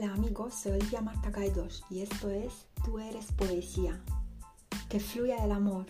Hola amigos, soy Olivia Marta y esto es Tú eres poesía. Que fluya el amor.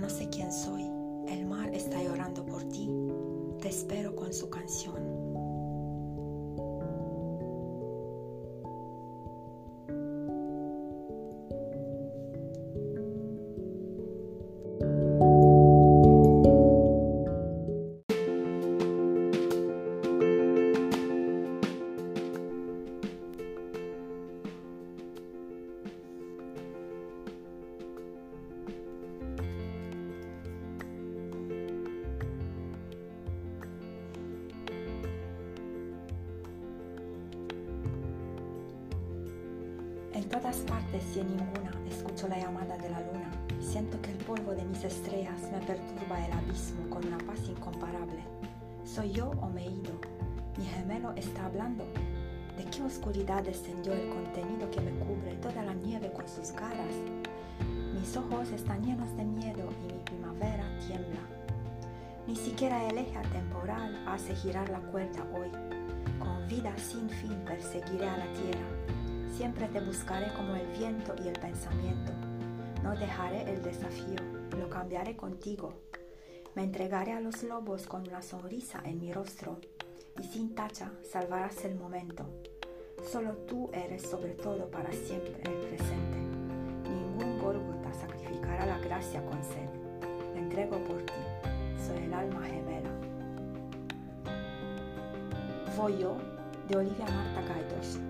No sé quién soy. El mar está llorando por ti. Te espero con su canción. Sus caras? Mis ojos están llenos de miedo y mi primavera tiembla. Ni siquiera el eje atemporal hace girar la cuerda hoy. Con vida sin fin perseguiré a la tierra Siempre te buscaré como el viento y el pensamiento. No dejaré el desafío, lo cambiaré contigo. Me entregaré a los lobos con una sonrisa en mi rostro y sin tacha salvarás el momento. Solo tú eres sobre todo para siempre el presente. La gracia con sed. Me entrego por ti, soy el alma gemela. Voy yo, de Olivia Marta Gaidos.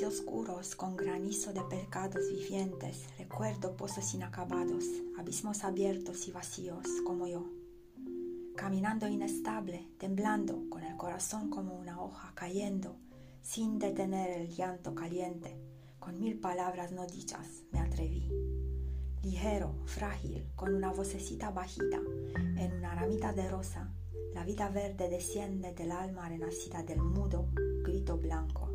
Y oscuros, con granizo de pecados vivientes, recuerdo pozos inacabados, abismos abiertos y vacíos como yo. Caminando inestable, temblando, con el corazón como una hoja cayendo, sin detener el llanto caliente, con mil palabras no dichas, me atreví. Ligero, frágil, con una vocecita bajita, en una ramita de rosa, la vida verde desciende del alma renacida del mudo grito blanco.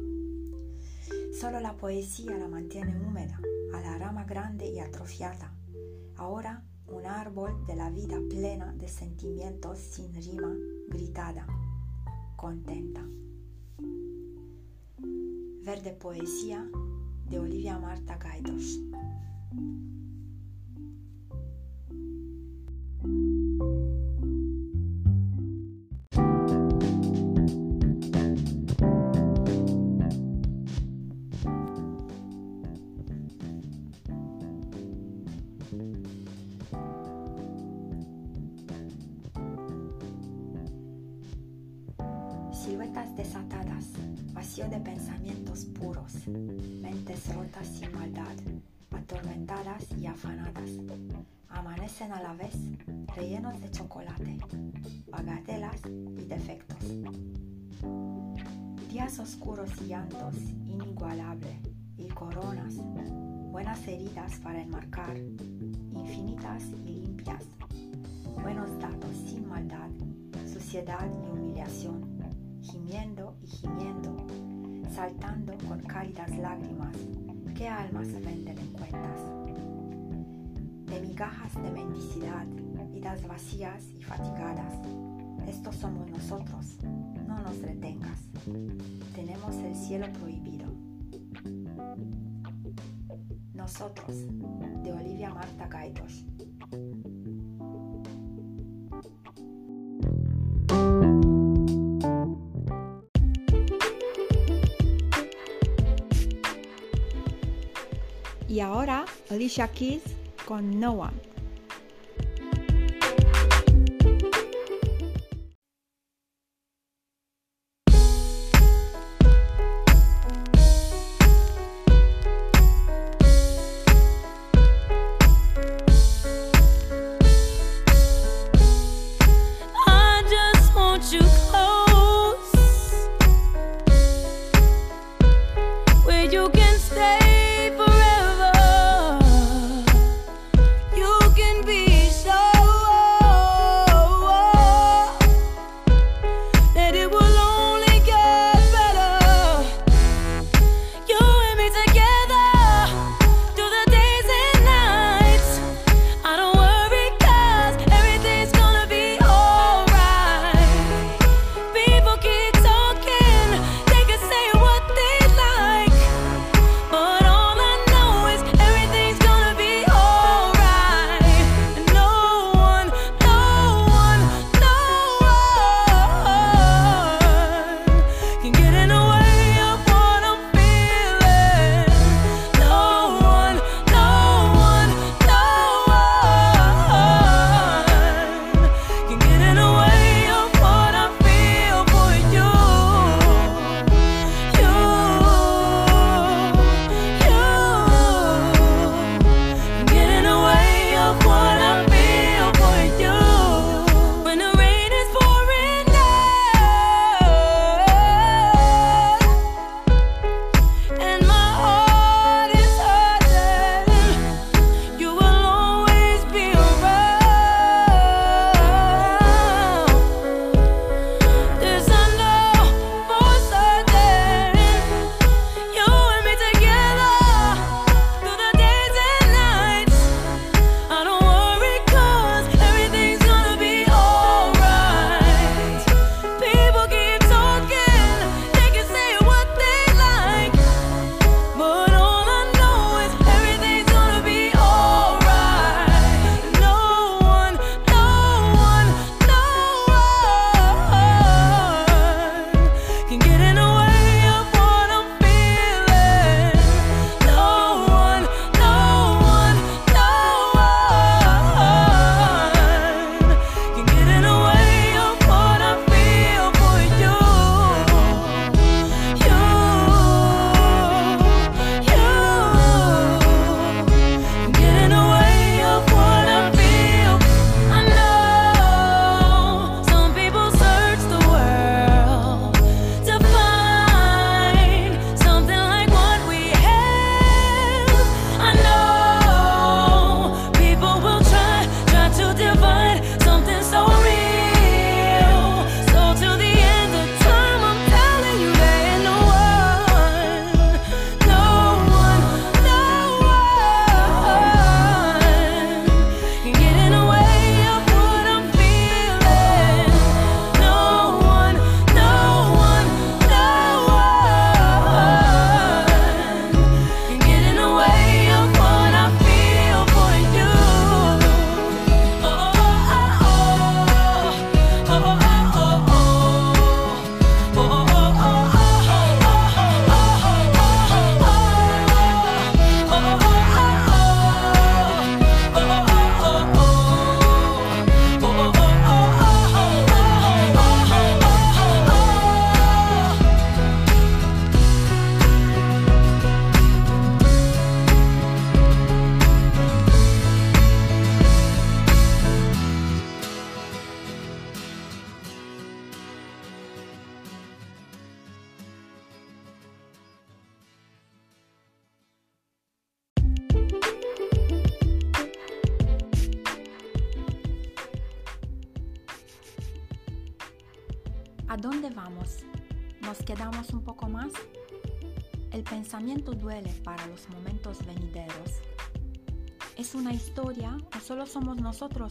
Solo la poesía la mantiene húmeda, a la rama grande y atrofiada. Ahora un árbol de la vida plena de sentimientos sin rima, gritada, contenta. Verde Poesía de Olivia Marta Gaidos. De migajas de mendicidad, vidas vacías y fatigadas, Estos somos nosotros. No nos retengas. Tenemos el cielo prohibido. Nosotros, de Olivia Marta Gaitos. Y ahora, Alicia Keys con No One.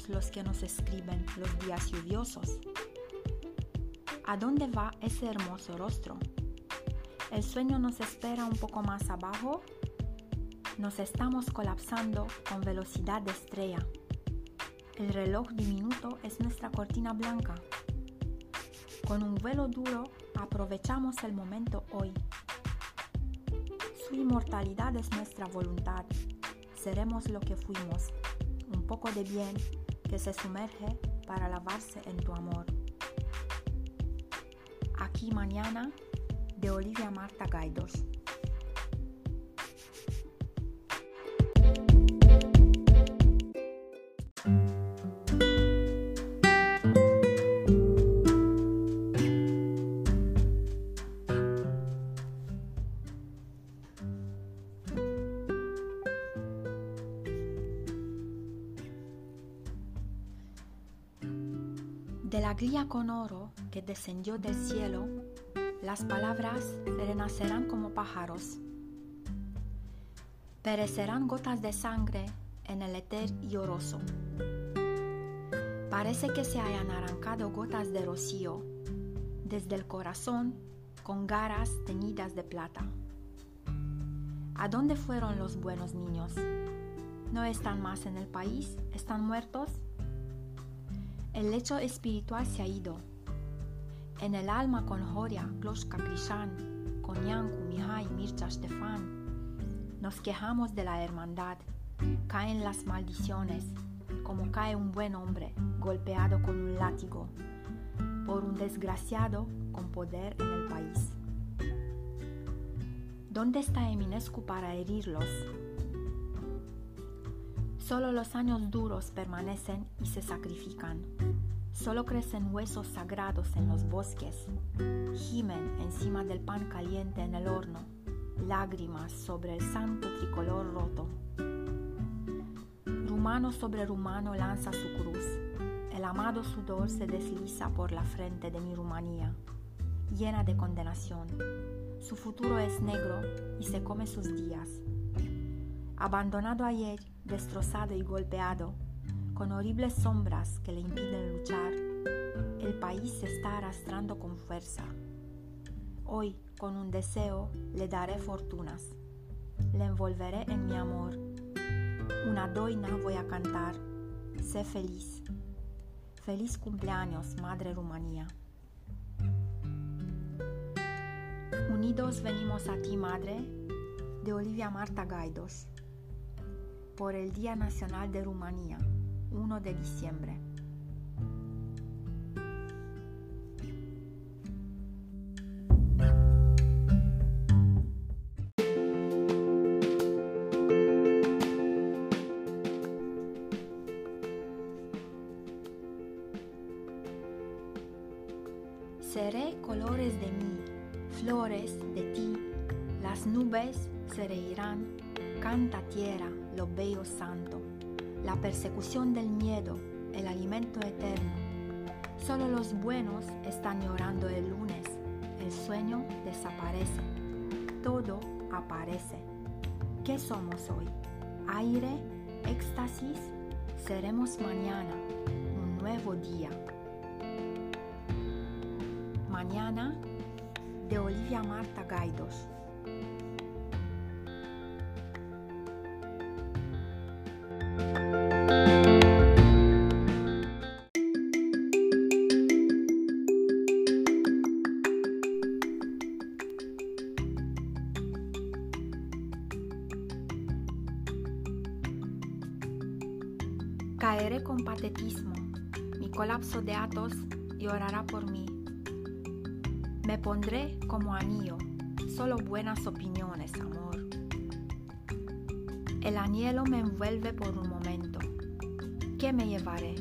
Los que nos escriben los días lluviosos? ¿A dónde va ese hermoso rostro? ¿El sueño nos espera un poco más abajo? Nos estamos colapsando con velocidad de estrella. El reloj diminuto es nuestra cortina blanca. Con un vuelo duro aprovechamos el momento hoy. Su inmortalidad es nuestra voluntad. Seremos lo que fuimos, un poco de bien que se sumerge para lavarse en tu amor. Aquí mañana de Olivia Marta Gaidos. Con oro que descendió del cielo, las palabras renacerán como pájaros. Perecerán gotas de sangre en el éter lloroso. Parece que se hayan arrancado gotas de rocío desde el corazón con garras teñidas de plata. ¿A dónde fueron los buenos niños? ¿No están más en el país? ¿Están muertos? El lecho espiritual se ha ido. En el alma con Joria, Kloshka, Krishan, con Yanku, Mihai, Mircha, Stefan, nos quejamos de la hermandad. Caen las maldiciones, como cae un buen hombre golpeado con un látigo por un desgraciado con poder en el país. ¿Dónde está Eminescu para herirlos? Solo los años duros permanecen y se sacrifican. Solo crecen huesos sagrados en los bosques. Gimen encima del pan caliente en el horno. Lágrimas sobre el santo tricolor roto. Rumano sobre rumano lanza su cruz. El amado sudor se desliza por la frente de mi Rumanía, llena de condenación. Su futuro es negro y se come sus días. Abandonado ayer, destrozado y golpeado, con horribles sombras que le impiden luchar, el país se está arrastrando con fuerza. Hoy, con un deseo, le daré fortunas. Le envolveré en mi amor. Una doina voy a cantar. Sé feliz. Feliz cumpleaños, Madre Rumanía. Unidos venimos a ti, Madre, de Olivia Marta Gaidos por el Día Nacional de Rumanía, 1 de diciembre. Seré colores de mí, flores de ti, las nubes se reirán, canta tierra, lo bello santo, la persecución del miedo, el alimento eterno. Solo los buenos están llorando el lunes, el sueño desaparece, todo aparece. ¿Qué somos hoy? Aire, éxtasis, seremos mañana, un nuevo día. Mañana de Olivia Marta Gaidos. De atos llorará por mí. Me pondré como anillo, solo buenas opiniones, amor. El anhelo me envuelve por un momento. ¿Qué me llevaré?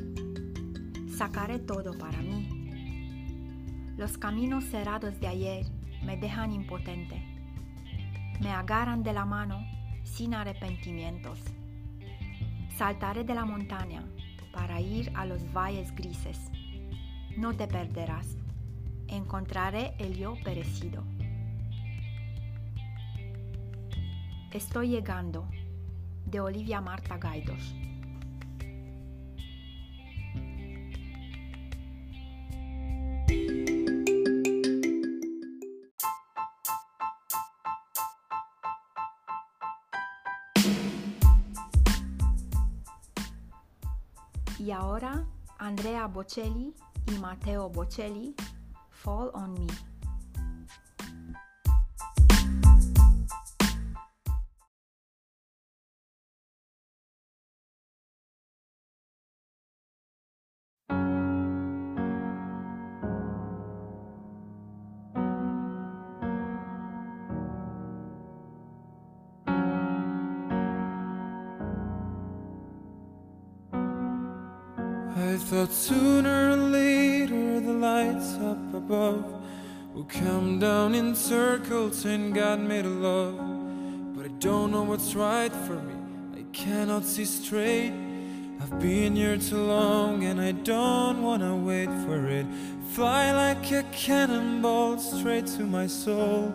Sacaré todo para mí. Los caminos cerrados de ayer me dejan impotente. Me agarran de la mano sin arrepentimientos. Saltaré de la montaña para ir a los valles grises. No te perderás. Encontraré el yo perecido. Estoy llegando. De Olivia Marta Gaidos. Y ahora Andrea Bocelli y Matteo Bocelli, Fall on Me. Thought sooner or later the lights up above will come down in circles and God made a love. But I don't know what's right for me, I cannot see straight. I've been here too long and I don't wanna wait for it. Fly like a cannonball straight to my soul.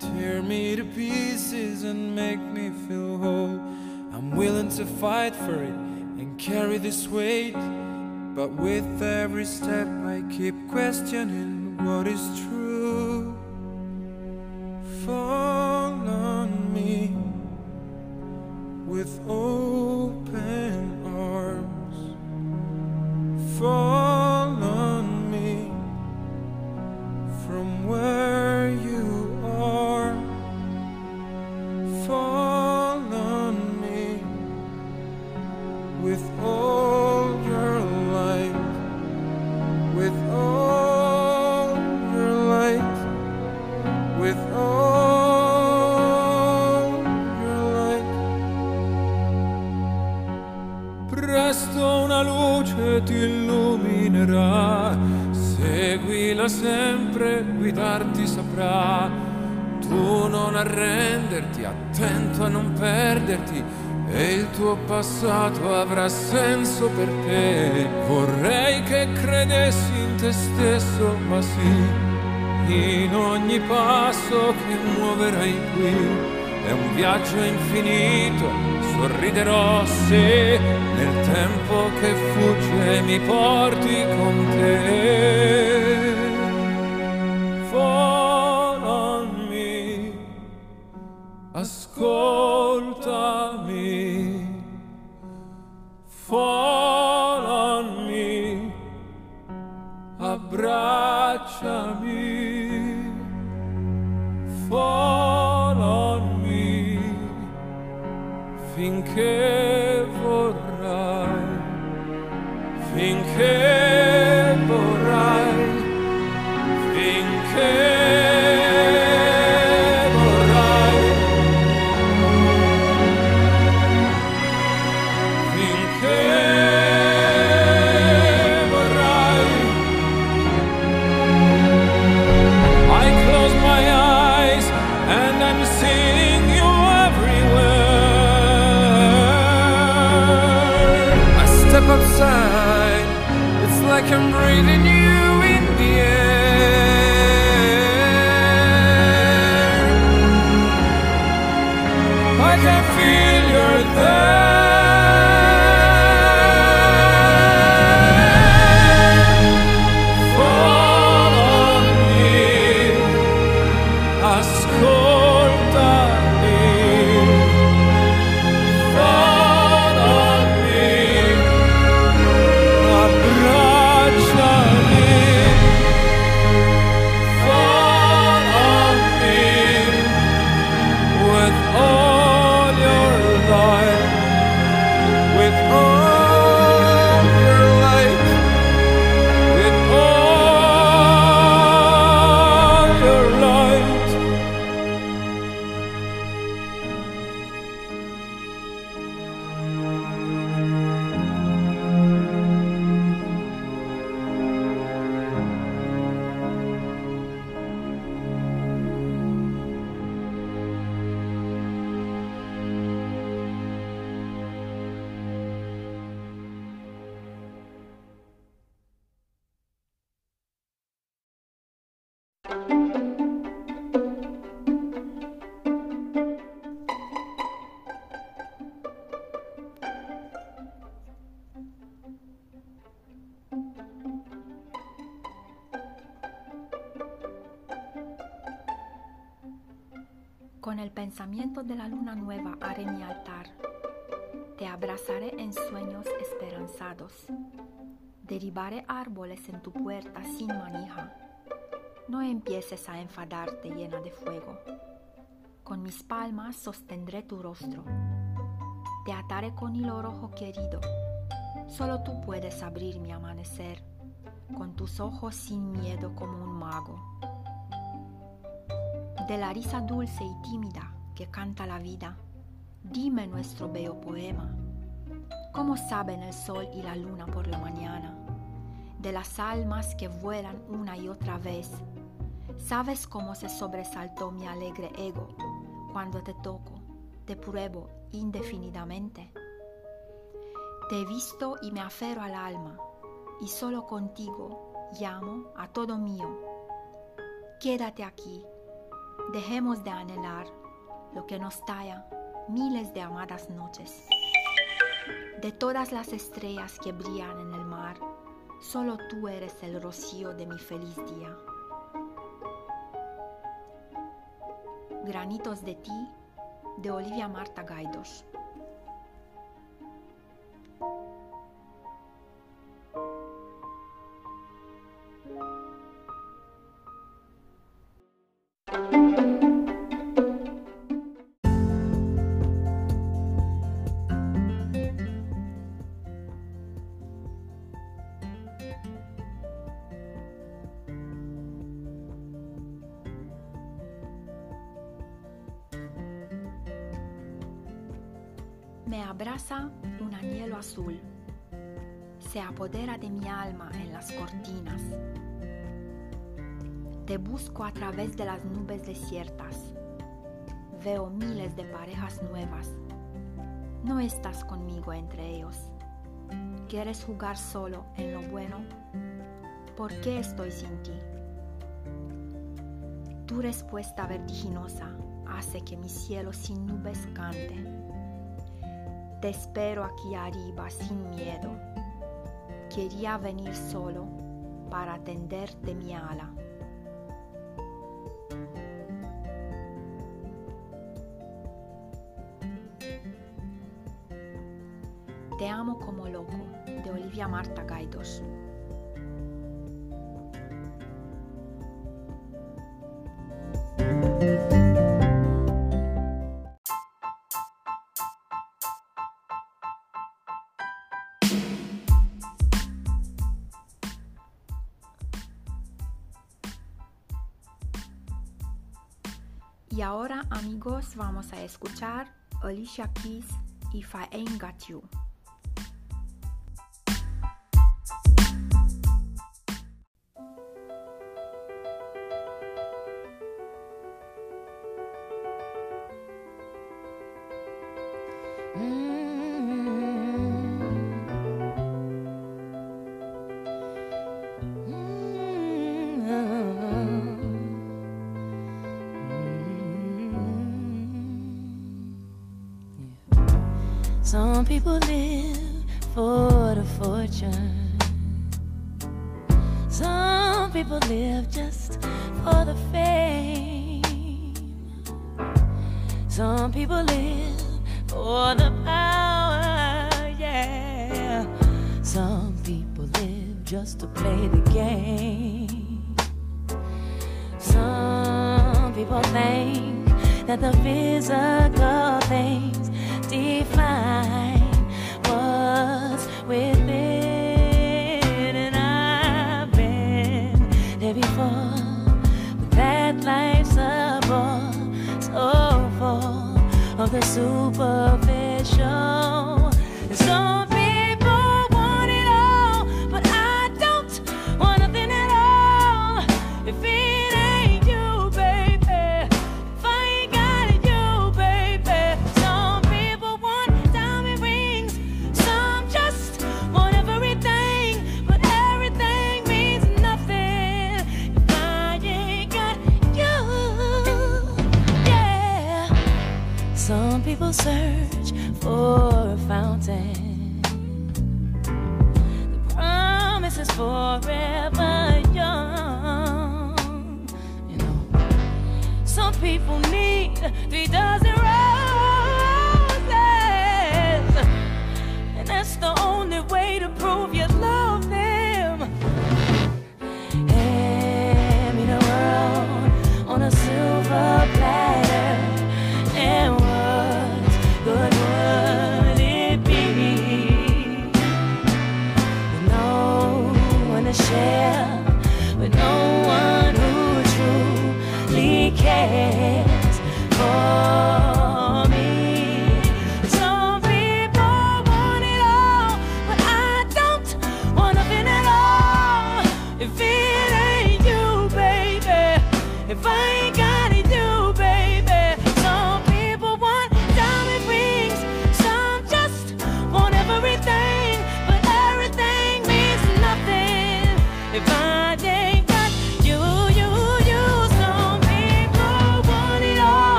Tear me to pieces and make me feel whole. I'm willing to fight for it and carry this weight. But with every step, I keep questioning what is true. Porti Derribaré árboles en tu puerta sin manija. No empieces a enfadarte llena de fuego. Con mis palmas sostendré tu rostro. Te ataré con hilo rojo querido. Solo tú puedes abrir mi amanecer, con tus ojos sin miedo como un mago. De la risa dulce y tímida que canta la vida, dime nuestro bello poema. ¿Cómo saben el sol y la luna por la mañana? De las almas que vuelan una y otra vez. ¿Sabes cómo se sobresaltó mi alegre ego cuando te toco, te pruebo indefinidamente? Te he visto y me aferro al alma, y solo contigo llamo a todo mío. Quédate aquí, dejemos de anhelar lo que nos talla miles de amadas noches. De todas las estrellas que brillan en el mar, solo tú eres el rocío de mi feliz día. Granitos de ti, de Olivia Marta Gaidos. Azul. Se apodera de mi alma en las cortinas. Te busco a través de las nubes desiertas. Veo miles de parejas nuevas. No estás conmigo entre ellos. ¿Quieres jugar solo en lo bueno? ¿Por qué estoy sin ti? Tu respuesta vertiginosa hace que mi cielo sin nubes cante. Te espero aquí arriba sin miedo. Quería venir solo para tenderte mi ala. Te amo como loco, de Olivia Marta Gaidos. Amigos vamos a escuchar Alicia Keys If I Ain't Got You.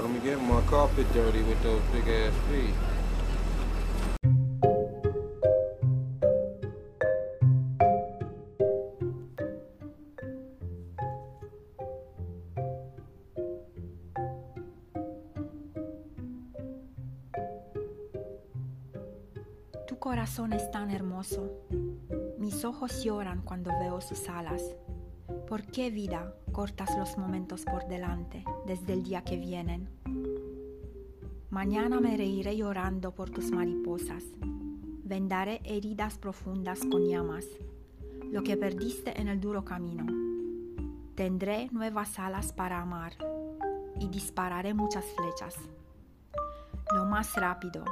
Let me get my carpet dirty with those big ass feet. Tu corazón es tan hermoso. Mis ojos lloran cuando veo sus alas. ¿Por qué vida cortas los momentos por delante desde el día que vienen? Mañana me reiré llorando por tus mariposas. Vendaré heridas profundas con llamas, lo que perdiste en el duro camino. Tendré nuevas alas para amar y dispararé muchas flechas. Lo más rápido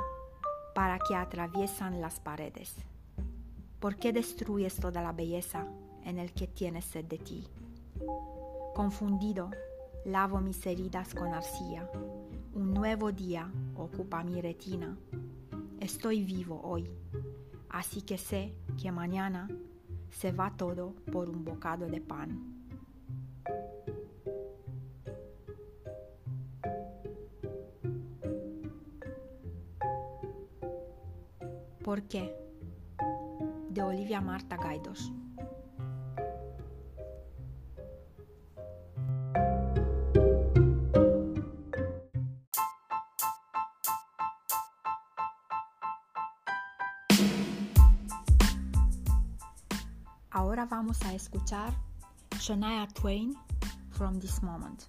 para que atraviesan las paredes. ¿Por qué destruyes toda la belleza en el que tienes sed de ti? Confundido, lavo mis heridas con arcilla. Un nuevo día ocupa mi retina. Estoy vivo hoy, así que sé que mañana se va todo por un bocado de pan. ¿Por qué? De Olivia Marta Gaidos. Vamos a escuchar Shania Twain from this moment.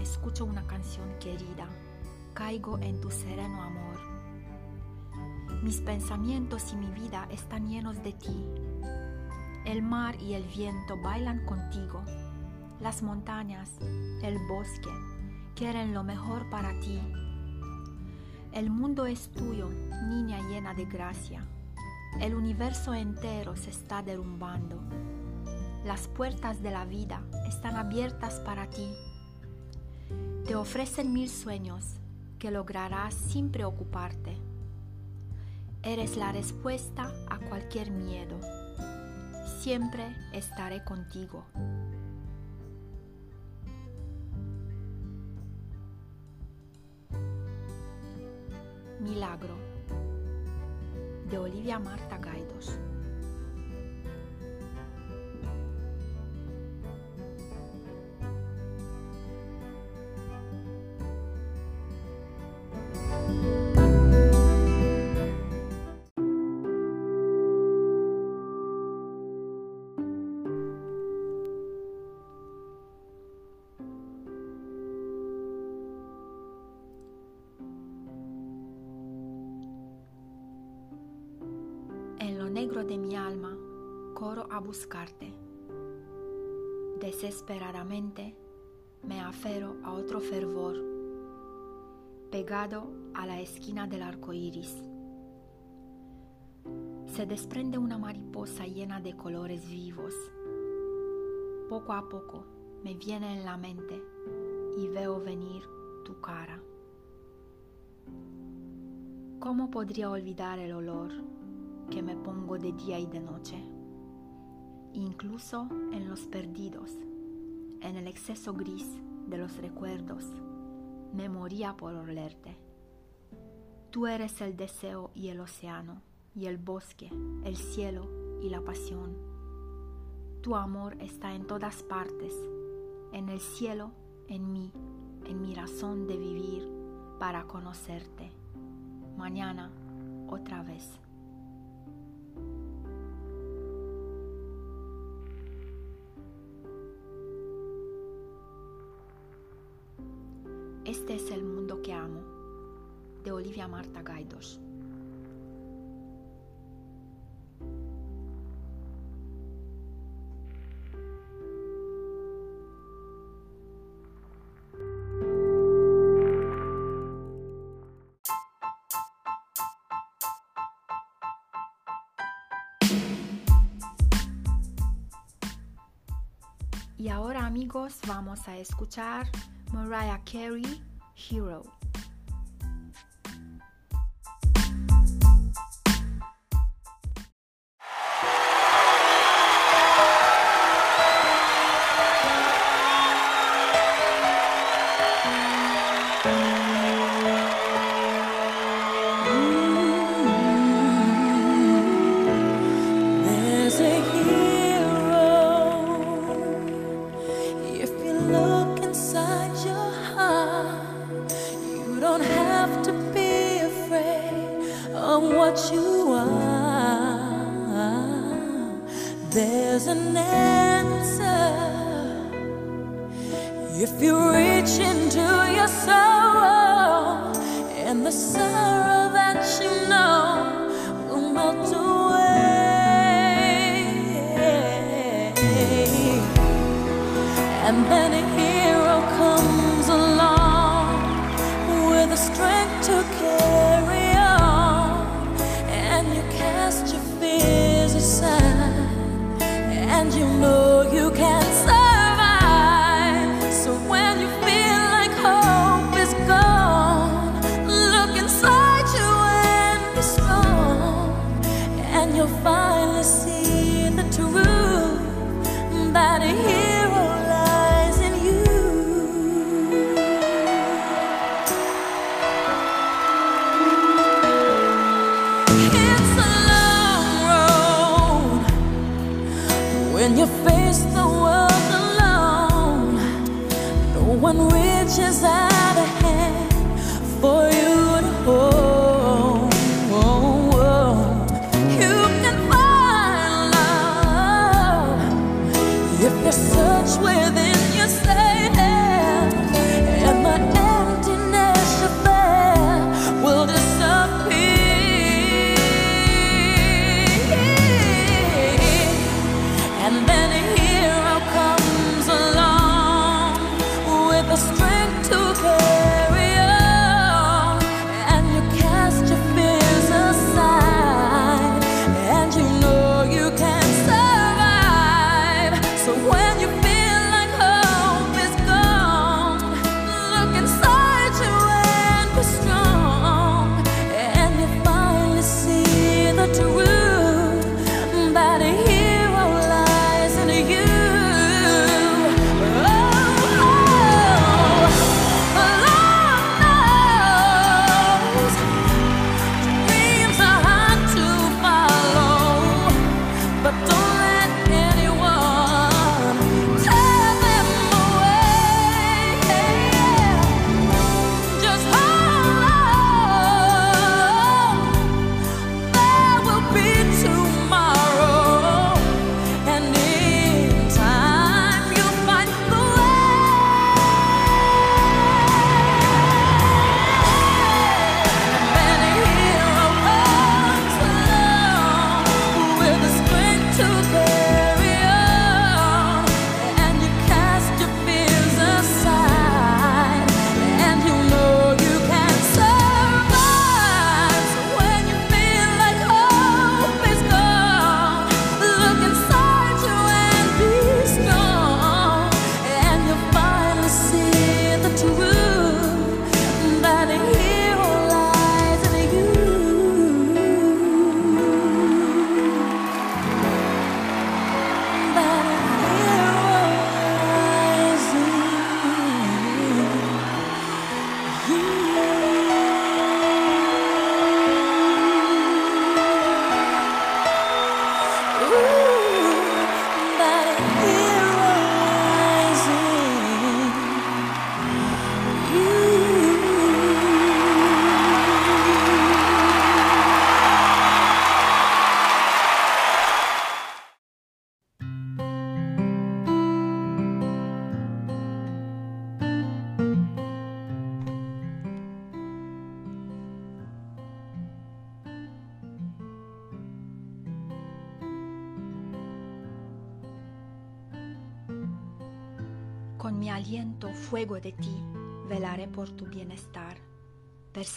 escucho una canción querida, caigo en tu sereno amor. Mis pensamientos y mi vida están llenos de ti. El mar y el viento bailan contigo. Las montañas, el bosque, quieren lo mejor para ti. El mundo es tuyo, niña llena de gracia. El universo entero se está derrumbando. Las puertas de la vida están abiertas para ti. Te ofrecen mil sueños que lograrás sin preocuparte. Eres la respuesta a cualquier miedo. Siempre estaré contigo. Milagro de Olivia Marta Gaidos. En lo negro de mi alma, corro a buscarte. Desesperadamente me aferro a otro fervor pegado a la esquina del arco iris. Se desprende una mariposa llena de colores vivos. Poco a poco me viene en la mente y veo venir tu cara. ¿Cómo podría olvidar el olor que me pongo de día y de noche? Incluso en los perdidos, en el exceso gris de los recuerdos, me moría por olerte. Tú eres el deseo y el océano, y el bosque, el cielo y la pasión. Tu amor está en todas partes, en el cielo, en mí, en mi razón de vivir para conocerte. Mañana, otra vez. Este es el mundo que amo, de Olivia Marta Gaidos. Y ahora amigos vamos a escuchar Mariah Carey, Hero.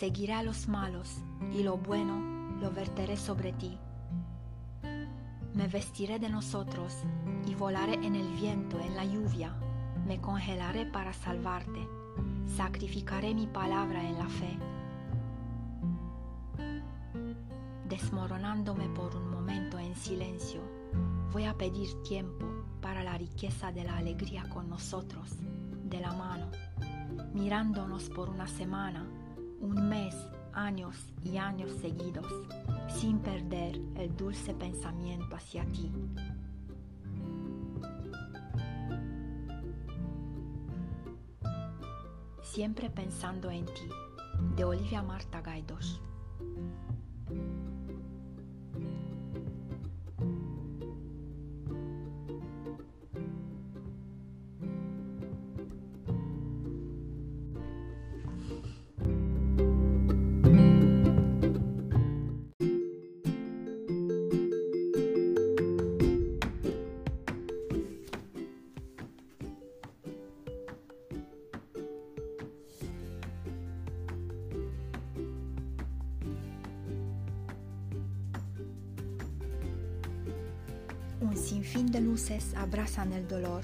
Perseguiré a los malos y lo bueno lo verteré sobre ti. Me vestiré de nosotros y volaré en el viento, en la lluvia. Me congelaré para salvarte. Sacrificaré mi palabra en la fe. Desmoronándome por un momento en silencio, voy a pedir tiempo para la riqueza de la alegría con nosotros, de la mano, mirándonos por una semana, un mes, años y años seguidos, sin perder el dulce pensamiento hacia ti. Siempre pensando en ti, de Olivia Marta Gaidos. Sinfín de luces abrazan el dolor.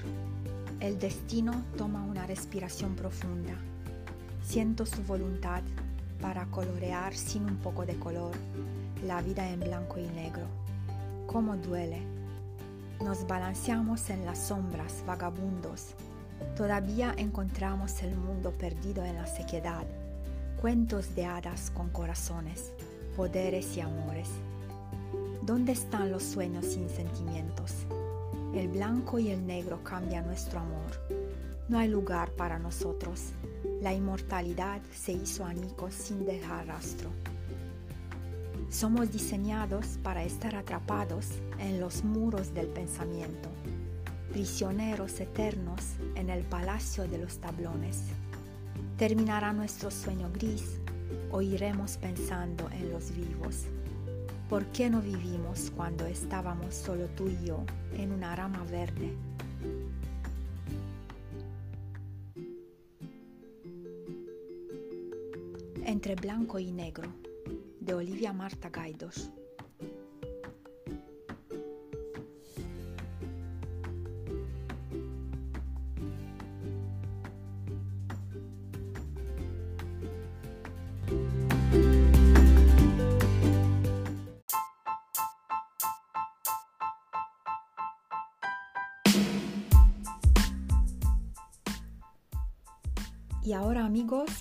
El destino toma una respiración profunda. Siento su voluntad para colorear sin un poco de color la vida en blanco y negro. ¿Cómo duele? Nos balanceamos en las sombras, vagabundos. Todavía encontramos el mundo perdido en la sequedad. Cuentos de hadas con corazones, poderes y amores. ¿Dónde están los sueños sin sentimientos? El blanco y el negro cambian nuestro amor. No hay lugar para nosotros. La inmortalidad se hizo anicos sin dejar rastro. Somos diseñados para estar atrapados en los muros del pensamiento, prisioneros eternos en el palacio de los tablones. Terminará nuestro sueño gris o iremos pensando en los vivos. ¿Por qué no vivimos cuando estábamos solo tú y yo en una rama verde? Entre blanco y negro, de Olivia Marta Gaidos.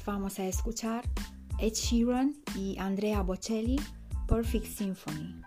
Vamos a escuchar Ed Sheeran y Andrea Bocelli Perfect Symphony.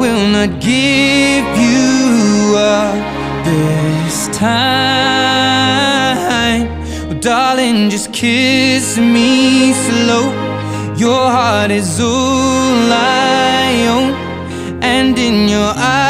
will not give you up this time. Well, darling, just kiss me slow. Your heart is all I own, and in your eyes,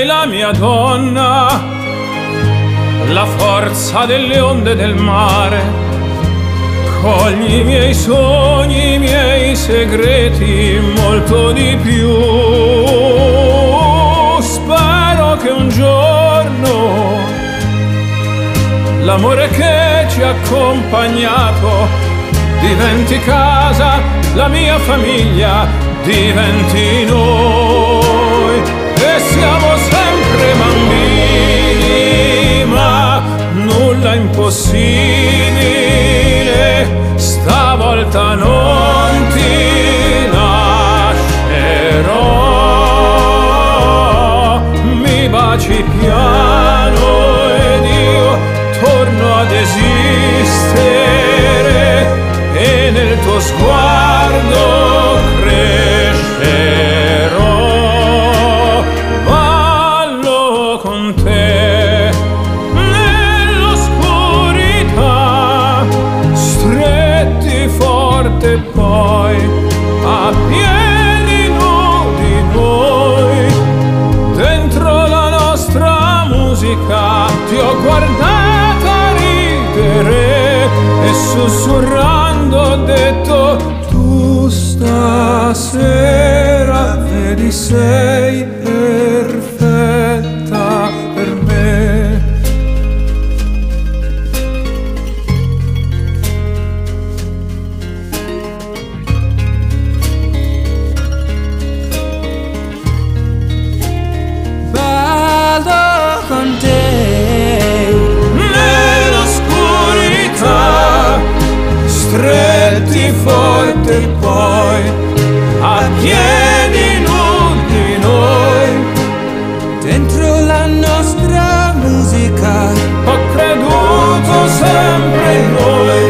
Sei la mia donna, la forza delle onde del mare. Cogli i miei sogni, i miei segreti, molto di più. Spero che un giorno l'amore che ci ha accompagnato diventi casa, la mia famiglia diventi noi nulla impossibile, stavolta non ti lascerò, mi baci piano ed io torno ad esistere e nel tuo sguardo crescerò. Sussurrando ho detto tu stasera vedi sei perfetta sempre in noi,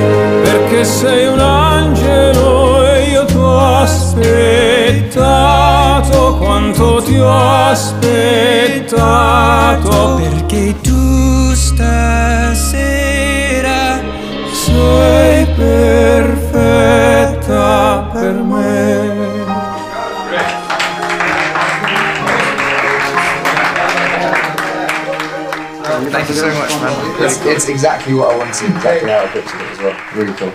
perché sei un angelo e io ti ho aspettato, quanto ti ho aspettato, Perché tu stasera sei perfetta per me. Thank you so much, man. It's, it's exactly what I wanted, exactly how I pictured it as well. Really cool.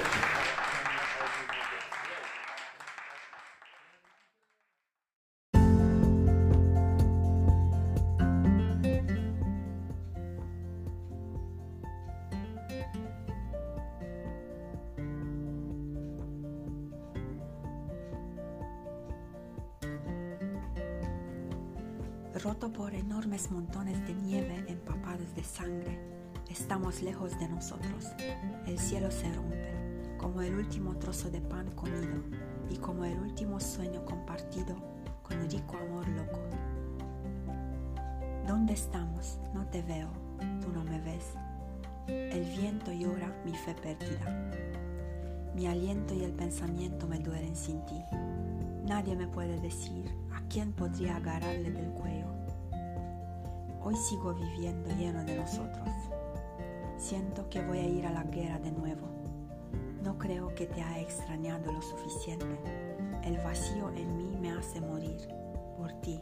Roto por enormes montones de nieve empapados de sangre, estamos lejos de nosotros. El cielo se rompe, como el último trozo de pan comido y como el último sueño compartido con rico amor loco. ¿Dónde estamos? No te veo, tú no me ves. El viento llora mi fe perdida. Mi aliento y el pensamiento me duelen sin ti. Nadie me puede decir a quién podría agarrarle del cuello. Hoy sigo viviendo lleno de nosotros. Siento que voy a ir a la guerra de nuevo. No creo que te haya extrañado lo suficiente. El vacío en mí me hace morir por ti.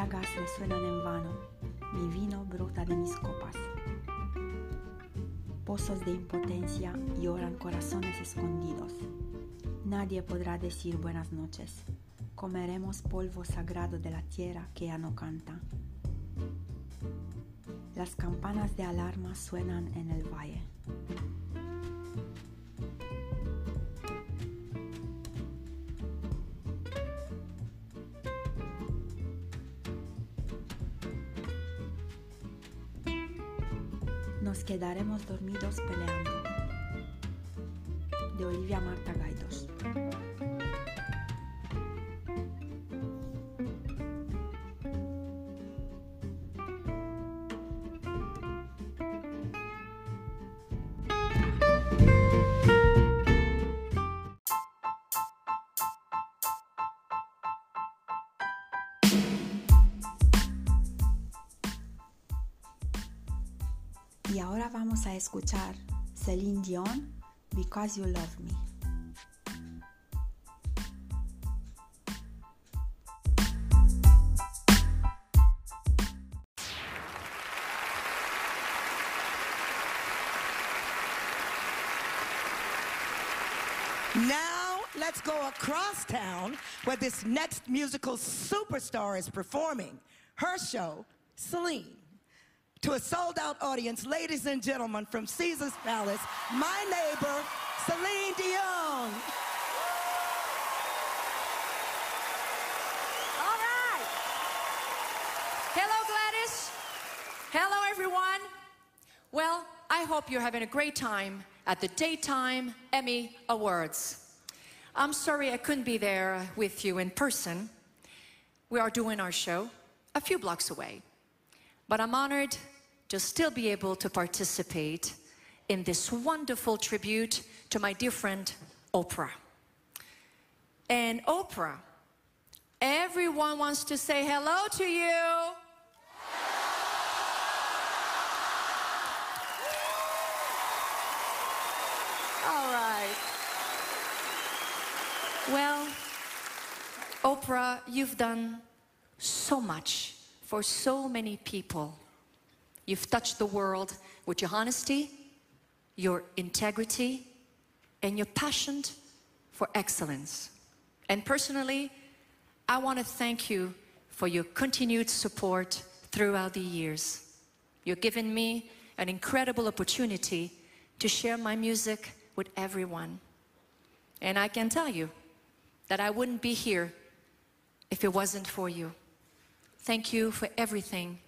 Llagas resuenan en vano, mi vino brota de mis copas. Pozos de impotencia lloran corazones escondidos. Nadie podrá decir buenas noches. Comeremos polvo sagrado de la tierra que ya no canta. Las campanas de alarma suenan en el valle. Escuchar Celine Dion, Because You Love Me. Now let's go across town where this next musical superstar is performing her show, Celine. To a sold out audience, ladies and gentlemen, from Caesar's Palace, my neighbor, Celine Dion. All right. Hello, Gladys. Hello, everyone. Well, I hope you're having a great time at the Daytime Emmy Awards. I'm sorry I couldn't be there with you in person. We are doing our show a few blocks away. But I'm honored to still be able to participate in this wonderful tribute to my dear friend Oprah. And Oprah, everyone wants to say hello to you. All right. Well, Oprah, you've done so much for so many people. You've touched the world with your honesty, your integrity, and your passion for excellence. And personally, I want to thank you for your continued support throughout the years. You've given me an incredible opportunity to share my music with everyone. And I can tell you that I wouldn't be here if it wasn't for you. Thank you for everything.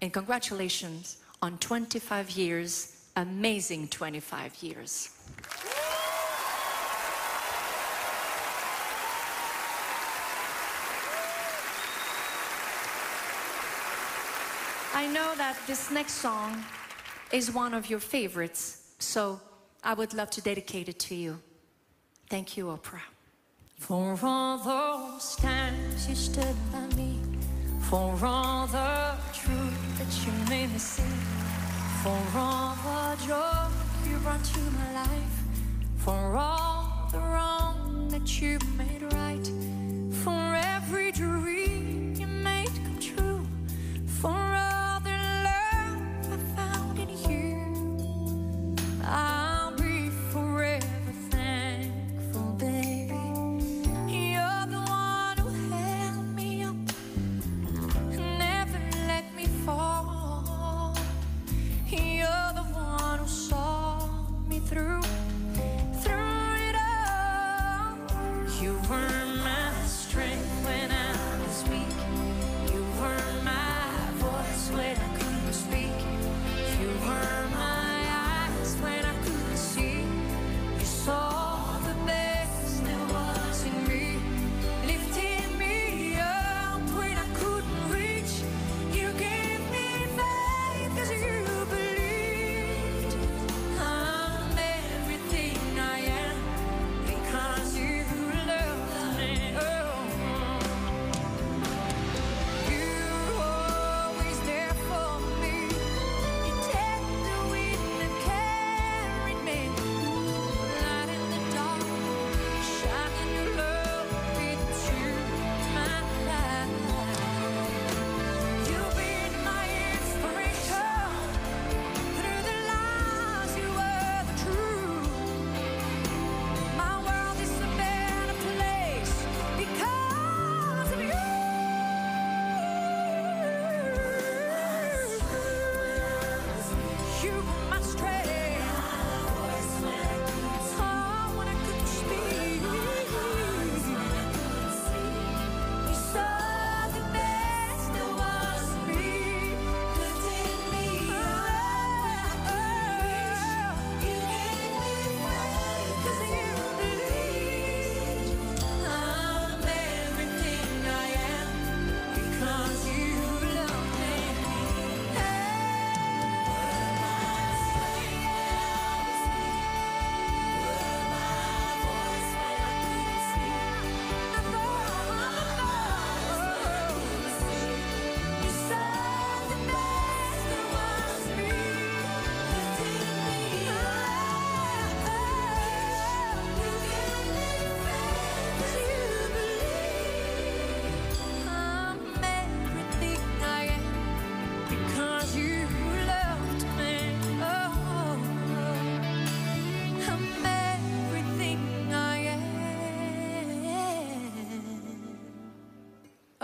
And congratulations on 25 years, amazing 25 years. I know that this next song is one of your favorites, so I would love to dedicate it to you. Thank you, Oprah. For all those times you stood by me, for all the truth that you made me see, for all the joy you brought to my life, for all the wrong that you made right, for every dream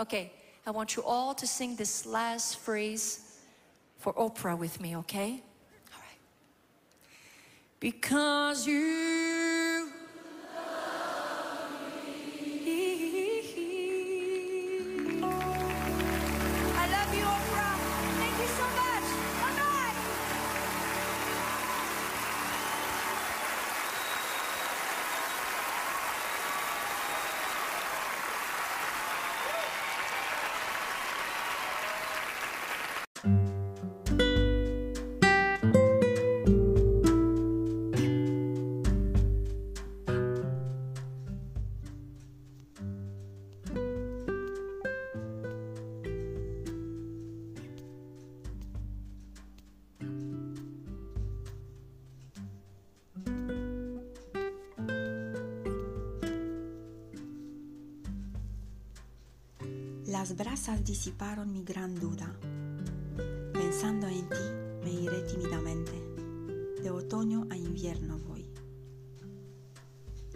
Okay, I want you all to sing this last phrase for Oprah with me, okay? All right. Because you. Las brasas disiparon mi gran duda. Pensando en ti, me iré tímidamente. De otoño a invierno voy.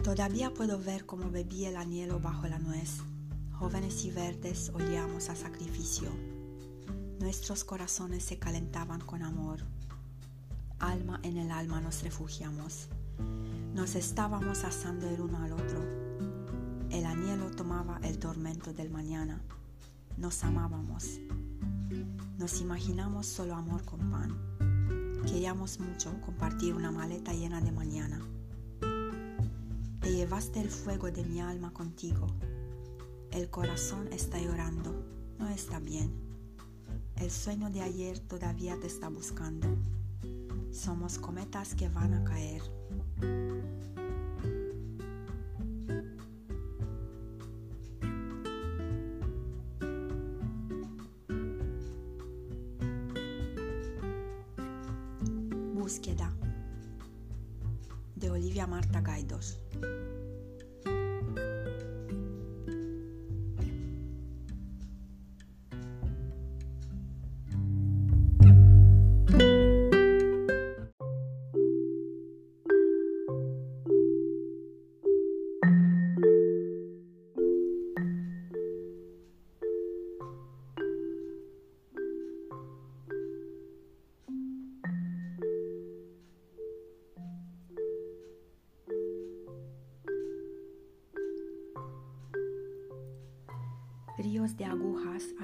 Todavía puedo ver cómo bebí el anhelo bajo la nuez. Jóvenes y verdes olíamos a sacrificio. Nuestros corazones se calentaban con amor. Alma en el alma nos refugiamos. Nos estábamos asando el uno al otro. El anhelo tomaba el tormento del mañana. Nos amábamos. Nos imaginamos solo amor con pan. Queríamos mucho compartir una maleta llena de mañana. Te llevaste el fuego de mi alma contigo. El corazón está llorando, no está bien. El sueño de ayer todavía te está buscando. Somos cometas que van a caer. Marta Gaidos.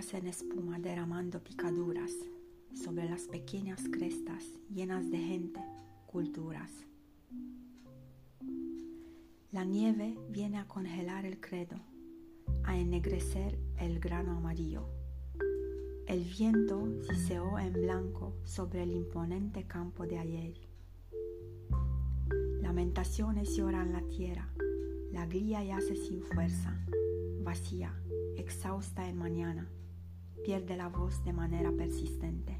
Hacen espuma derramando picaduras sobre las pequeñas crestas llenas de gente, culturas. La nieve viene a congelar el credo, a ennegrecer el grano amarillo. El viento siseó en blanco sobre el imponente campo de ayer. Lamentaciones lloran la tierra, la glía yace sin fuerza, vacía, exhausta en mañana, pierde la voz de manera persistente.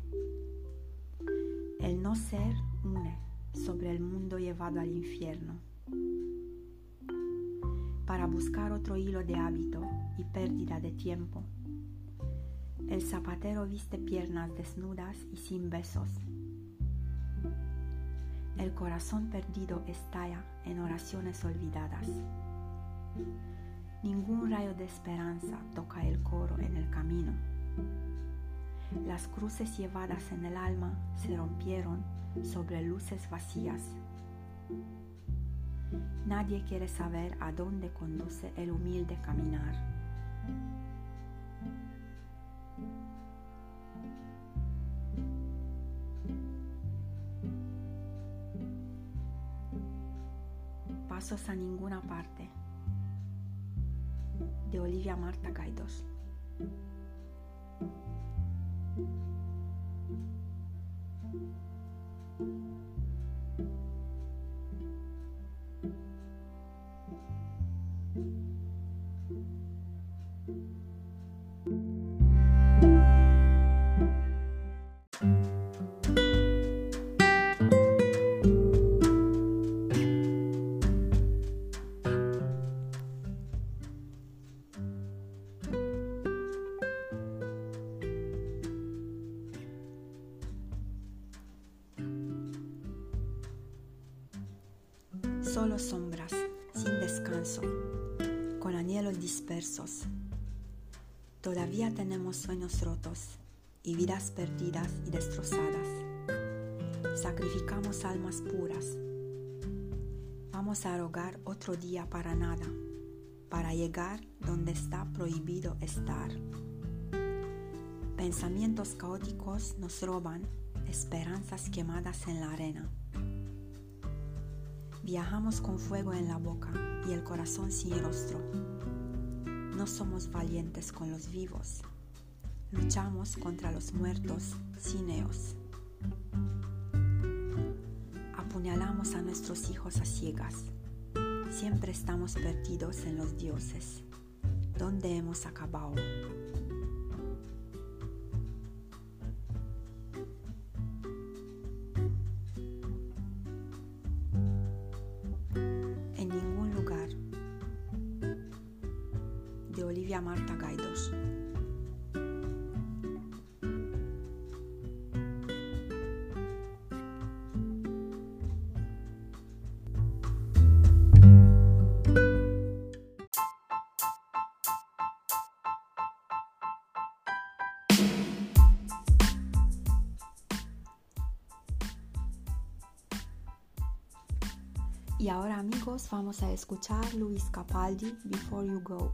El no ser une sobre el mundo llevado al infierno. Para buscar otro hilo de hábito y pérdida de tiempo, el zapatero viste piernas desnudas y sin besos. El corazón perdido estalla en oraciones olvidadas. Ningún rayo de esperanza toca el coro en el camino. Las cruces llevadas en el alma se rompieron sobre luces vacías. Nadie quiere saber a dónde conduce el humilde caminar. Pasos a ninguna parte de Olivia Marta Gaidos. Sueños rotos y vidas perdidas y destrozadas. Sacrificamos almas puras. Vamos a rogar otro día para nada, para llegar donde está prohibido estar. Pensamientos caóticos nos roban esperanzas quemadas en la arena. Viajamos con fuego en la boca y el corazón sin rostro. No somos valientes con los vivos. Luchamos contra los muertos sin ellos. Apuñalamos a nuestros hijos a ciegas. Siempre estamos perdidos en los dioses. ¿Dónde hemos acabado? Y ahora amigos vamos a escuchar Luis Capaldi Before You Go.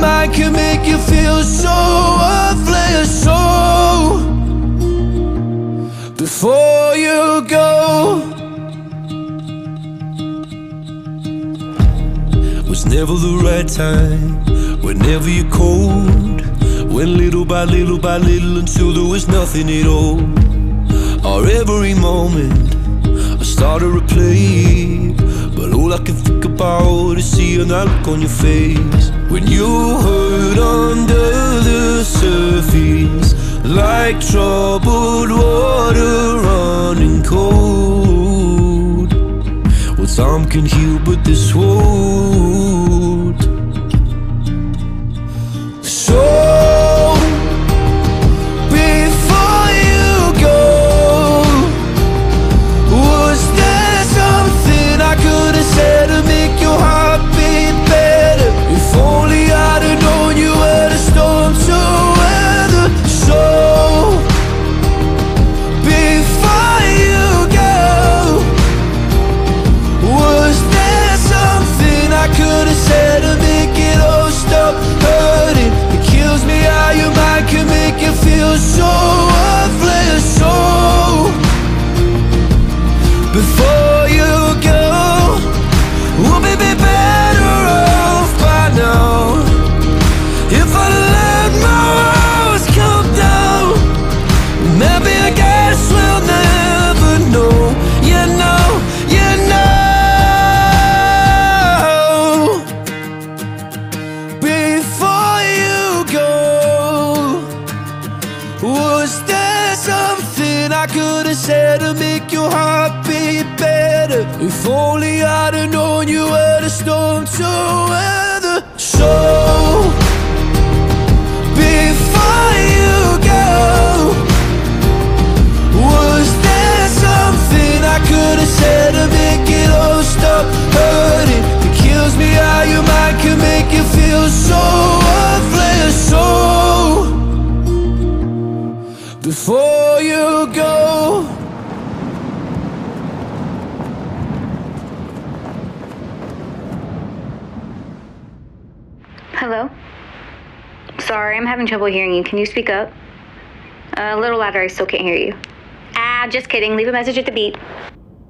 Mind can make you feel so worthless. So before you go, was never the right time. Whenever you're cold, went little by little by little until there was nothing at all. Our every moment I started to play But all I can think about is seeing that look on your face When you hurt under the surface Like troubled water running cold. Well time can heal but this won't trouble hearing you. Can you speak up? a little louder, I still can't hear you. Ah, just kidding. Leave a message at the beep.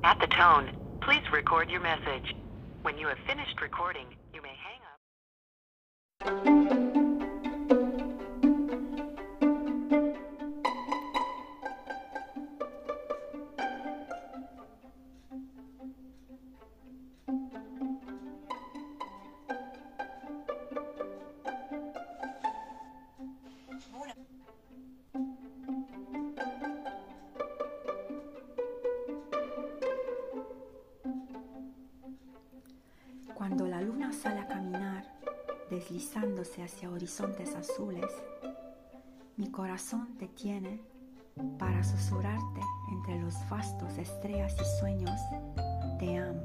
At the tone, please record your message. When you have finished recording, you may hang up. Cuando la luna sale a caminar, deslizándose hacia horizontes azules, mi corazón te tiene para susurrarte entre los vastos estrellas y sueños, te amo.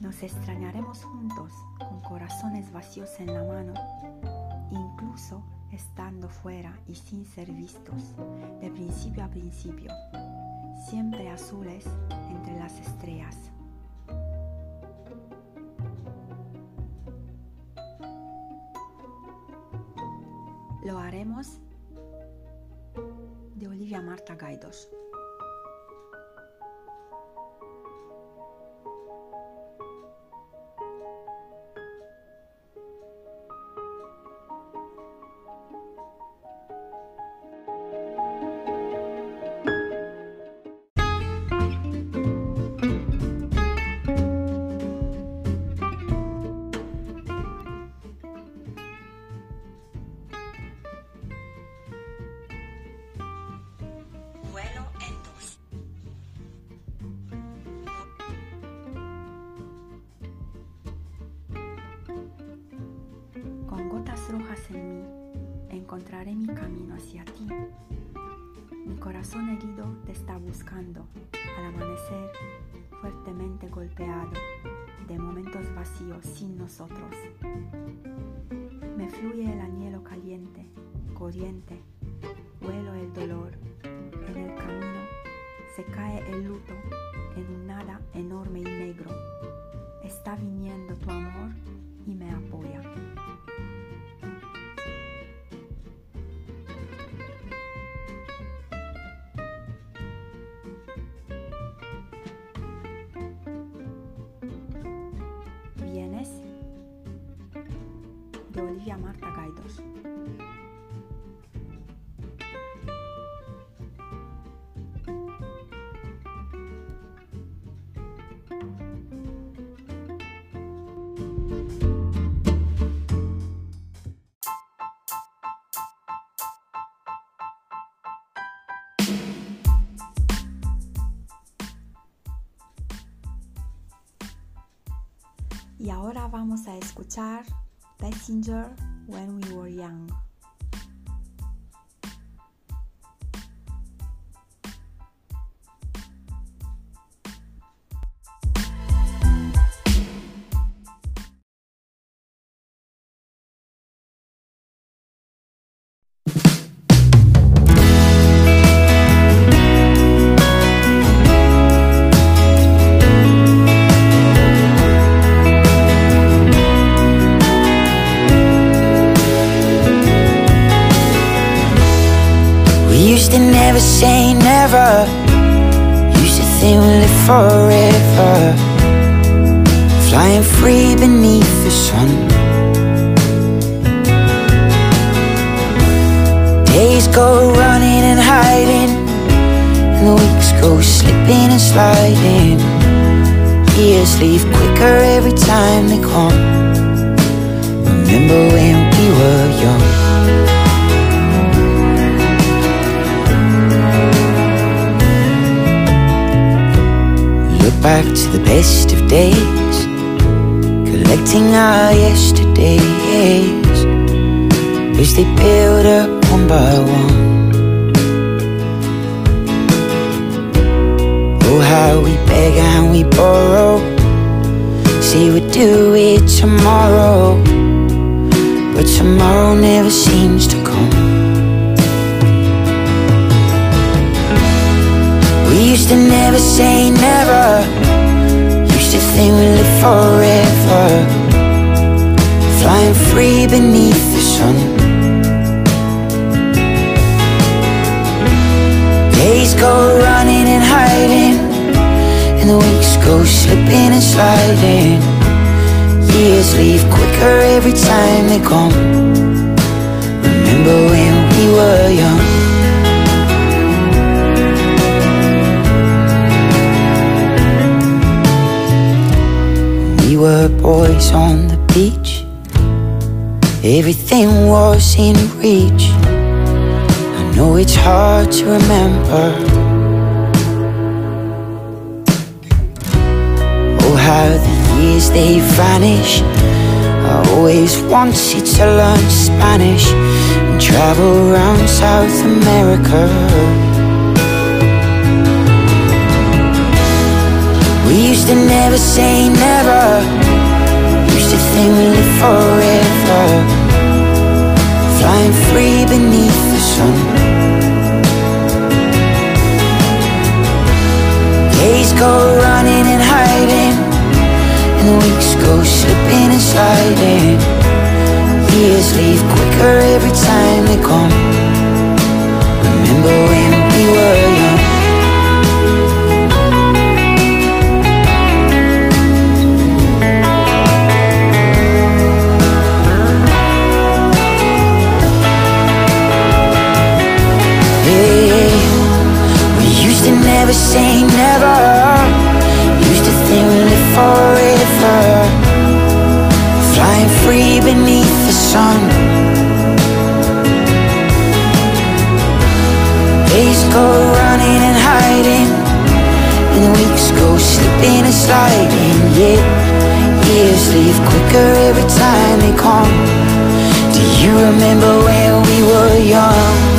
Nos extrañaremos juntos con corazones vacíos en la mano, incluso estando fuera y sin ser vistos, de principio a principio, siempre azules entre las estrellas. Lo haremos de Olivia Marta Gaidos. Vamos a escuchar Passenger When We Were say. Used to think we live forever. Flying free beneath the sun. Days go running and hiding, and the weeks go slipping and sliding. Years leave quicker every time they come. Remember when we were young? Back to the best of days, collecting our yesterdays as they build up one by one. Oh, how we beg and we borrow, say we'd do it tomorrow, but tomorrow never seems to come. Used to never say never Used to think we live forever Flying free beneath the sun. Days go running and hiding, and the weeks go slipping and sliding. Years leave quicker every time they come. Remember when we were young? Were boys on the beach. Everything was in reach. I know it's hard to remember. Oh, how the years they vanish. I always wanted to learn Spanish and travel around South America. Used to never say never. Used to think we live forever. Flying free beneath the sun. Days go running and hiding, and the weeks go slipping and sliding. Years leave quicker every time they come. Remember never say never. Used to think we live forever. Flying free beneath the sun. Days go running and hiding, and weeks go slipping and sliding. Yeah, years leave quicker every time they come. Do you remember when we were young?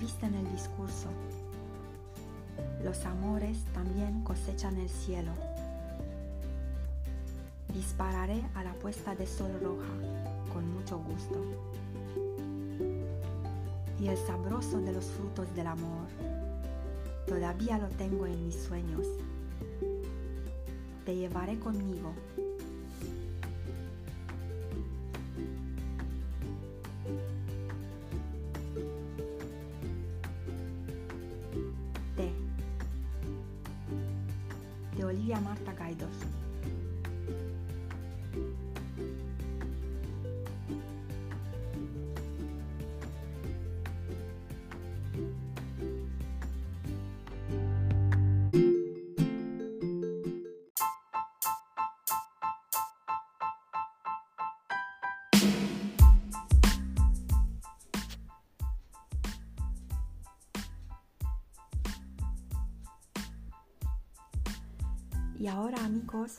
Visten el discurso. Los amores también cosechan el cielo. Dispararé a la puesta de sol roja con mucho gusto y el sabroso de los frutos del amor. Todavía lo tengo en mis sueños. Te llevaré conmigo.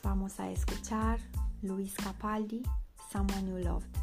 Vamos a escuchar Luis Capaldi, Someone You Loved.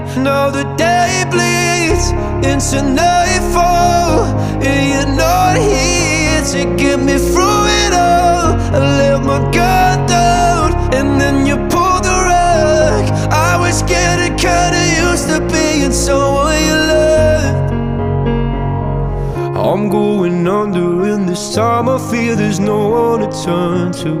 Now the day bleeds into nightfall, and you're not here to get me through it all. I let my guard down, and then you pulled the rug. I was getting kinda used to being someone you loved. I'm going under, and this time I feel there's no one to turn to.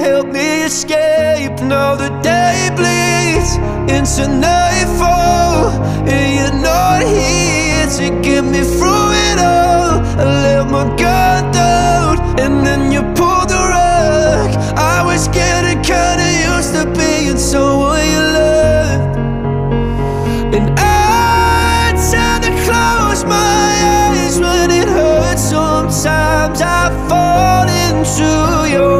help me escape. Now the day bleeds into nightfall, and you're not here to get me through it all. I let my guard down, and then you pulled the rug. I was getting kinda used to being someone you loved, and I tend to close my eyes when it hurts. Sometimes I fall into your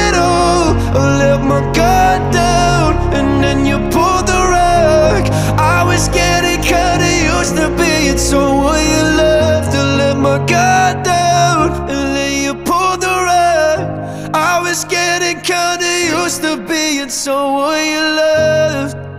So will you love to let my guard down And then you pull the rug? I was getting kinda used to being someone you loved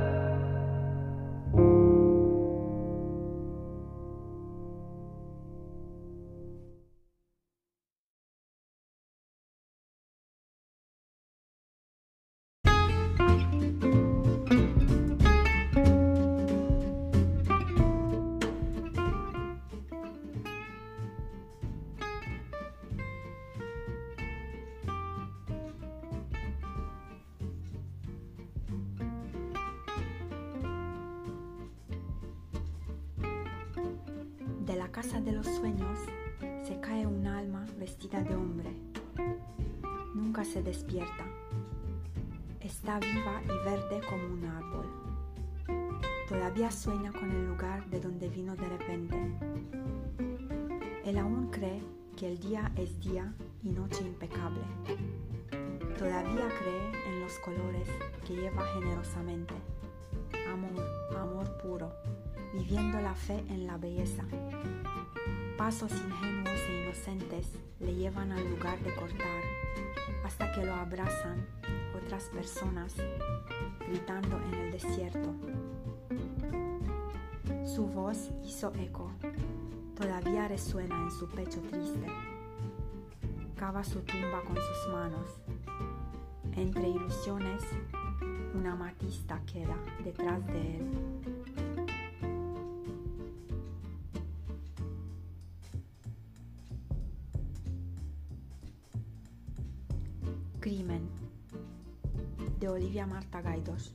Pasos ingenuos e inocentes le llevan al lugar de cortar hasta que lo abrazan otras personas gritando en el desierto. Su voz hizo eco, todavía resuena en su pecho triste. Cava su tumba con sus manos. Entre ilusiones, una matista queda detrás de él. Crimen de Olivia Marta Gaidos.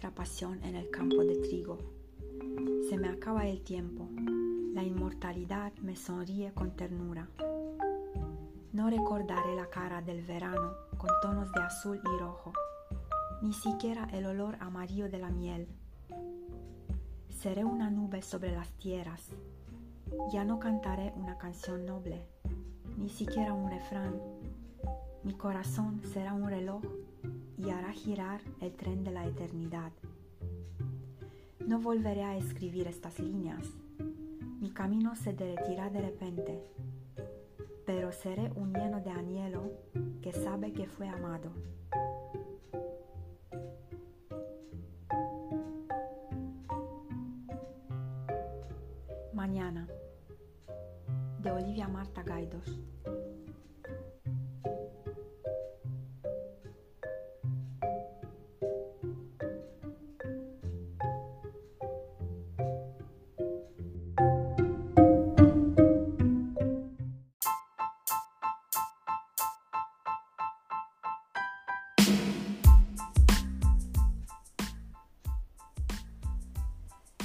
Encuentra pasión en el campo de trigo. Se me acaba el tiempo, la inmortalidad me sonríe con ternura. No recordaré la cara del verano con tonos de azul y rojo, ni siquiera el olor amarillo de la miel. Seré una nube sobre las tierras, ya no cantaré una canción noble, ni siquiera un refrán. Mi corazón será un reloj y hará girar el tren de la eternidad. No volveré a escribir estas líneas. Mi camino se derretirá de repente, pero seré un lleno de anhelo que sabe que fue amado. Mañana, de Olivia Marta Gaidos.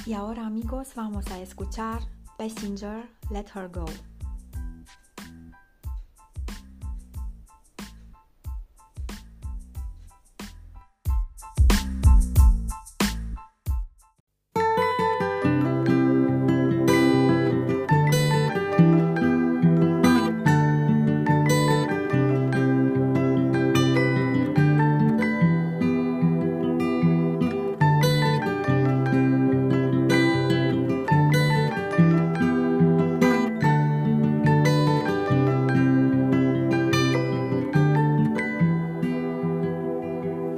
Y ahora amigos vamos a escuchar Passenger Let Her Go.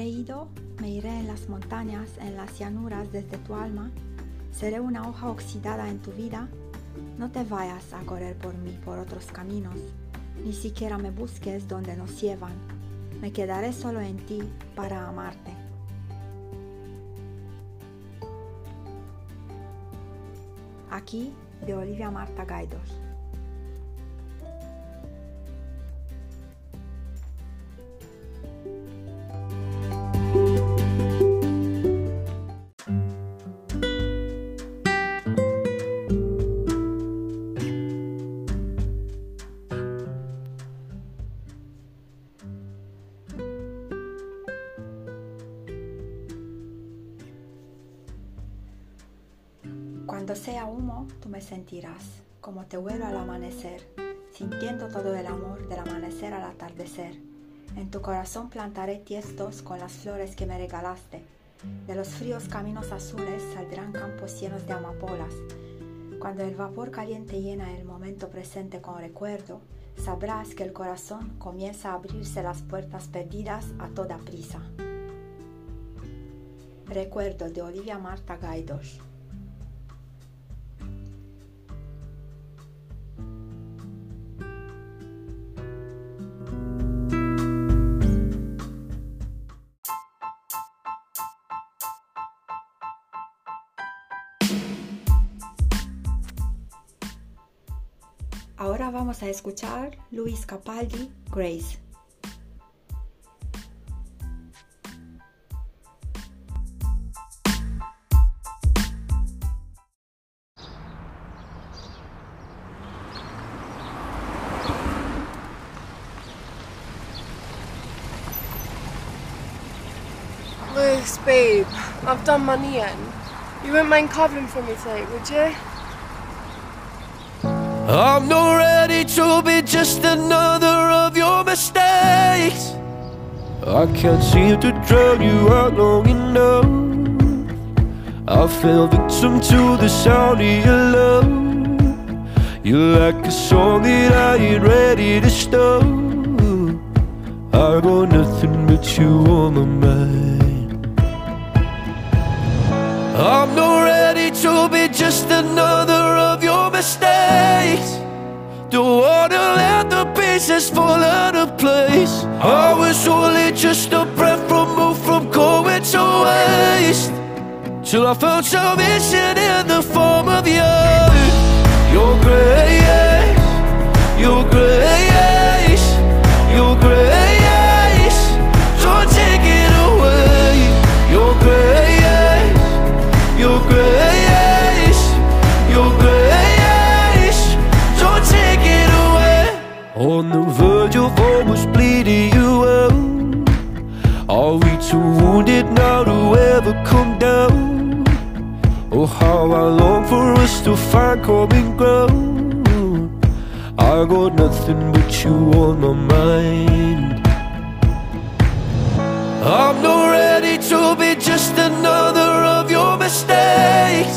Ido, me iré en las montañas, en las llanuras desde tu alma, seré una hoja oxidada en tu vida. No te vayas a correr por mí por otros caminos, ni siquiera me busques donde nos llevan. Me quedaré solo en ti para amarte. Aquí de Olivia Marta Gaidos. Me sentirás, como te huelo al amanecer, sintiendo todo el amor del amanecer al atardecer. En tu corazón plantaré tiestos con las flores que me regalaste. De los fríos caminos azules saldrán campos llenos de amapolas. Cuando el vapor caliente llena el momento presente con recuerdo, sabrás que el corazón comienza a abrirse las puertas perdidas a toda prisa. Recuerdo de Olivia Marta Gaidos. Vamos a escuchar Luis Capaldi, Grace. Liz, babe, I've done my knee-in. You wouldn't mind covering for me tonight, would you? I'm not ready to be just another of your mistakes. I can't seem to drown you out long enough. I fell victim to the sound of your love. You're like a song that I ain't ready to stop. I got nothing but you on my mind. I'm not ready to be just another of your mistakes. Don't wanna let the pieces fall out of place. I was only just a breath removed from going to waste. Till I found salvation in the form of you. Your grace, your grace, now to ever come down? Oh, how I long for us to find common ground. I got nothing but you on my mind. I'm not ready to be just another of your mistakes.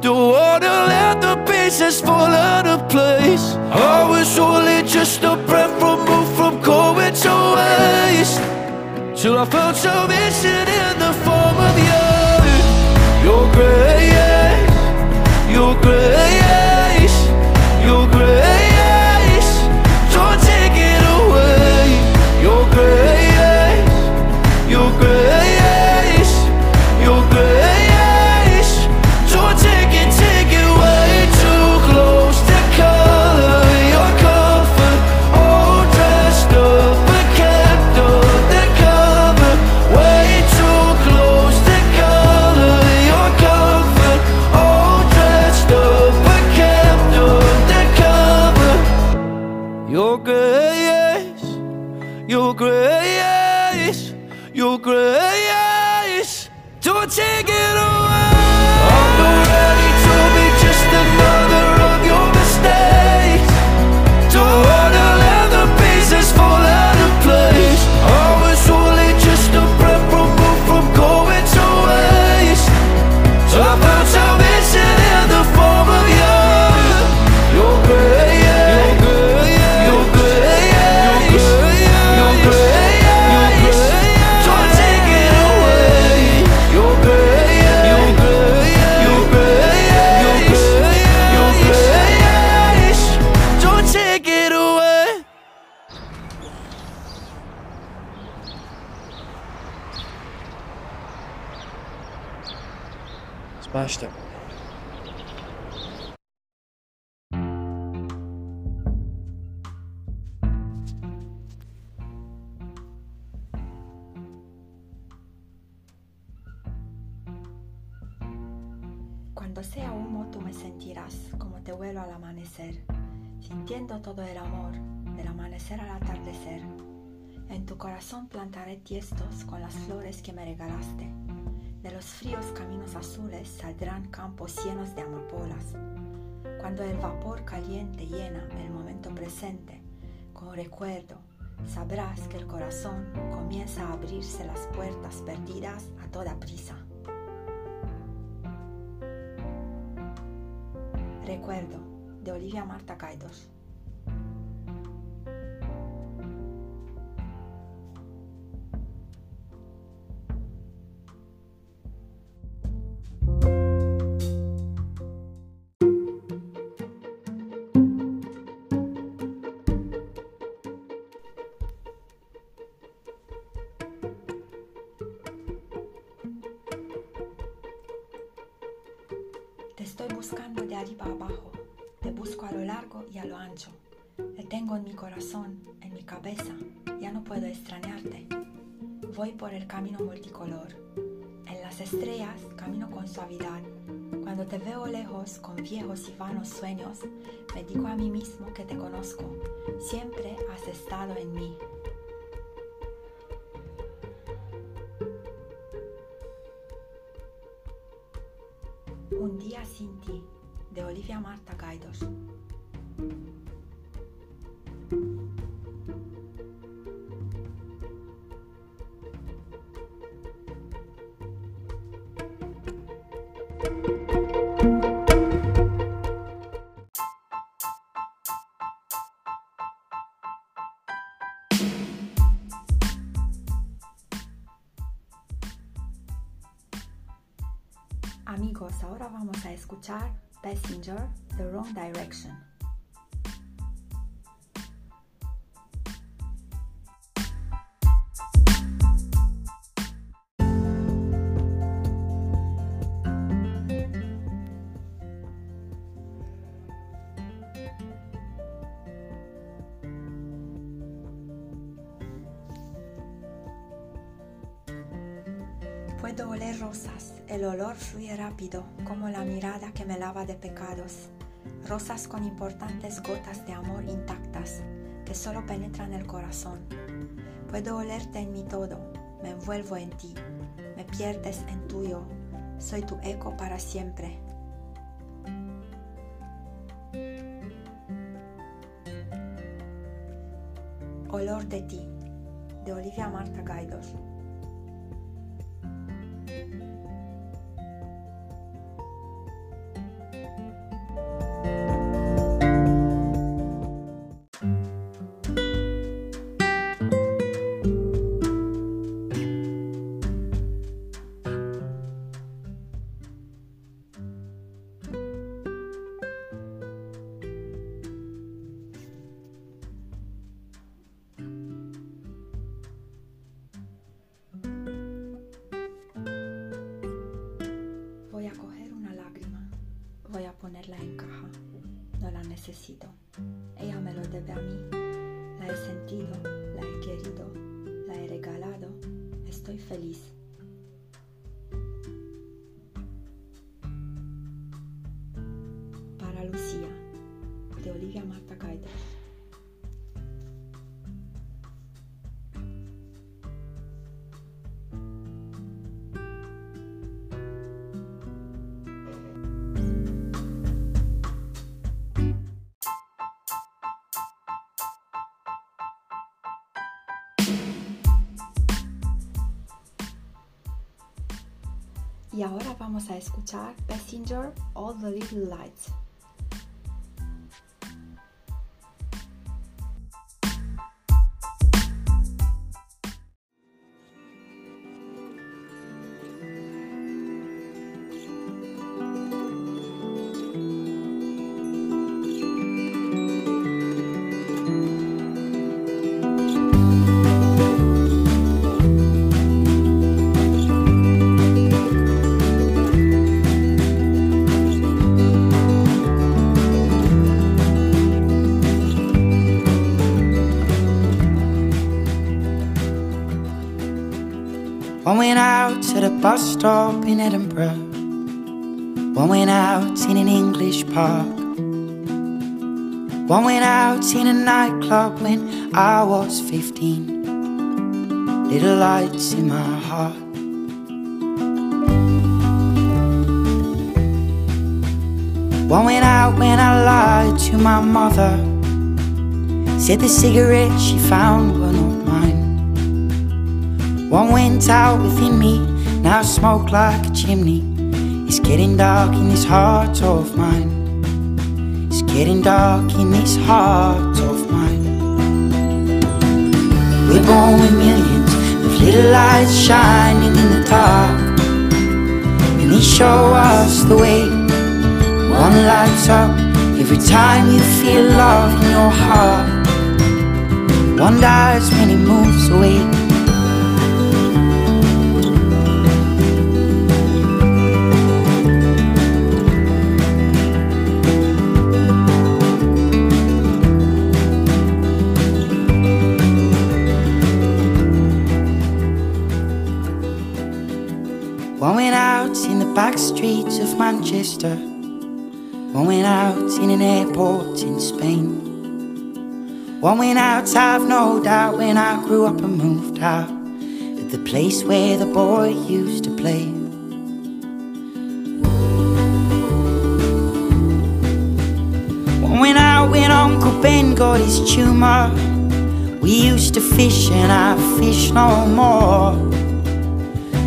Don't wanna let the pieces fall out of place. I was only just a breath removed from going to waste. Till I found salvation in the form of you. Your grace, your grace, regalaste. De los fríos caminos azules saldrán campos llenos de amapolas. Cuando el vapor caliente llena el momento presente, con recuerdo, sabrás que el corazón comienza a abrirse las puertas perdidas a toda prisa. Recuerdo, de Olivia Marta Caidos. Buscando de arriba abajo, Te busco a lo largo y a lo ancho. Te tengo en mi corazón, en mi cabeza. Ya no puedo extrañarte. Voy por el camino multicolor. En las estrellas camino con suavidad. Cuando te veo lejos con viejos y vanos sueños, me digo a mí mismo que te conozco. Siempre has estado en mí. Escuchar Passenger, The Wrong Direction. El olor fluye rápido como la mirada que me lava de pecados. Rosas con importantes gotas de amor intactas que solo penetran el corazón. Puedo olerte en mi todo, me envuelvo en ti, me pierdes en tuyo, soy tu eco para siempre. Olor de ti, de Olivia Marta Gaidos. Vamos a escuchar Passenger All the Little Lights. Bus stop in Edinburgh. One went out in an English park. One went out in a nightclub when I was 15. Little lights in my heart. One went out when I lied to my mother. Said the cigarette she found were not mine. One went out within me, now smoke like a chimney. It's getting dark in this heart of mine. It's getting dark in this heart of mine. We're born with millions of little lights shining in the dark. And they show us the way. One lights up every time you feel love in your heart. One dies when it moves away. Back streets of Manchester. One went out in an airport in Spain. One went out, I've no doubt, when I grew up and moved out. At the place where the boy used to play. One went out when Uncle Ben got his tumor. We used to fish and I fish no more.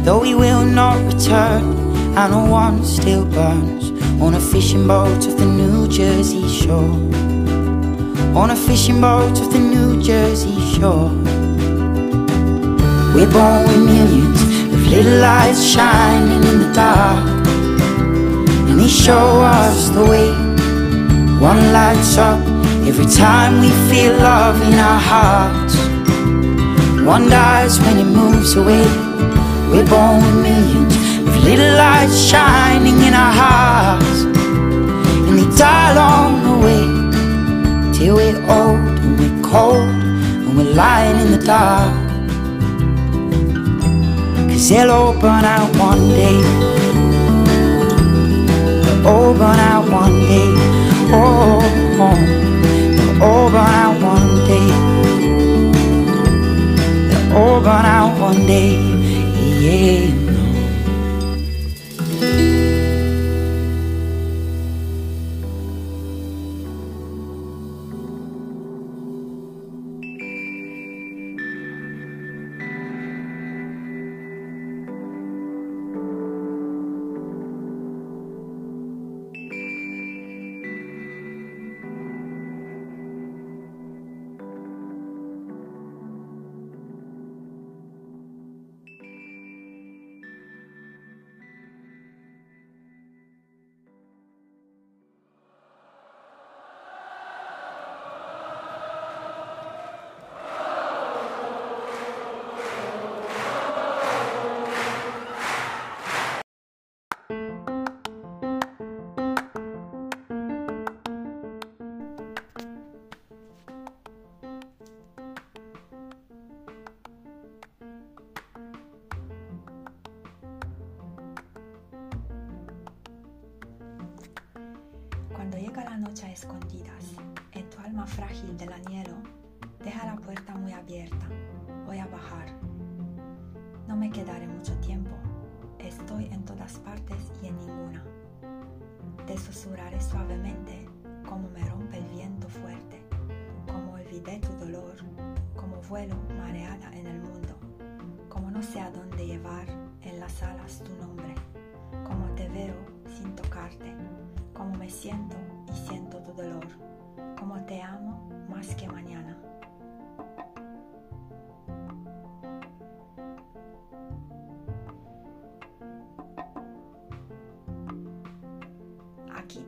Though we will not return, I know one still burns on a fishing boat of the New Jersey shore. On a fishing boat of the New Jersey shore. We're born with millions of little lights shining in the dark, and they show us the way. One lights up every time we feel love in our hearts. One dies when it moves away. We're born with millions of little lights shining in our hearts, and they die along the way till we're old and we're cold and we're lying in the dark. Cause they'll burn out one day. They'll burn out one day. Oh, oh. they'll burn out one day. They'll burn out one day. Yeah.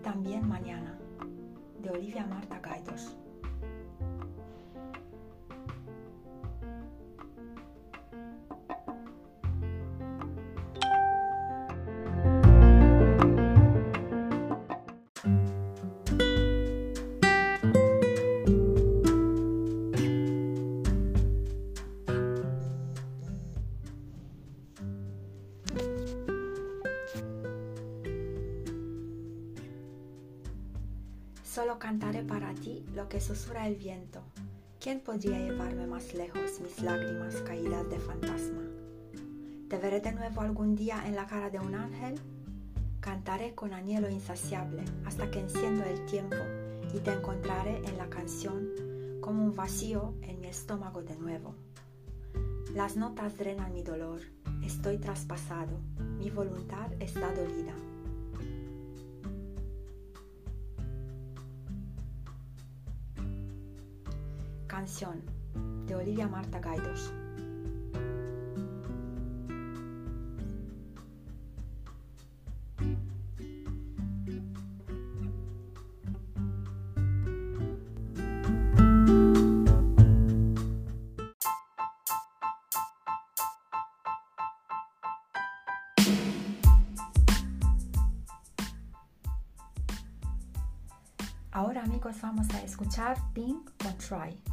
También mañana, de Olivia Marta Solo cantaré para ti lo que susurra el viento. ¿Quién podría llevarme más lejos mis lágrimas caídas de fantasma? ¿Te veré de nuevo algún día en la cara de un ángel? Cantaré con anhelo insaciable hasta que enciendo el tiempo y te encontraré en la canción como un vacío en mi estómago de nuevo. Las notas drenan mi dolor, estoy traspasado, mi voluntad está dolida. Ahora amigos vamos a escuchar Pink con Try.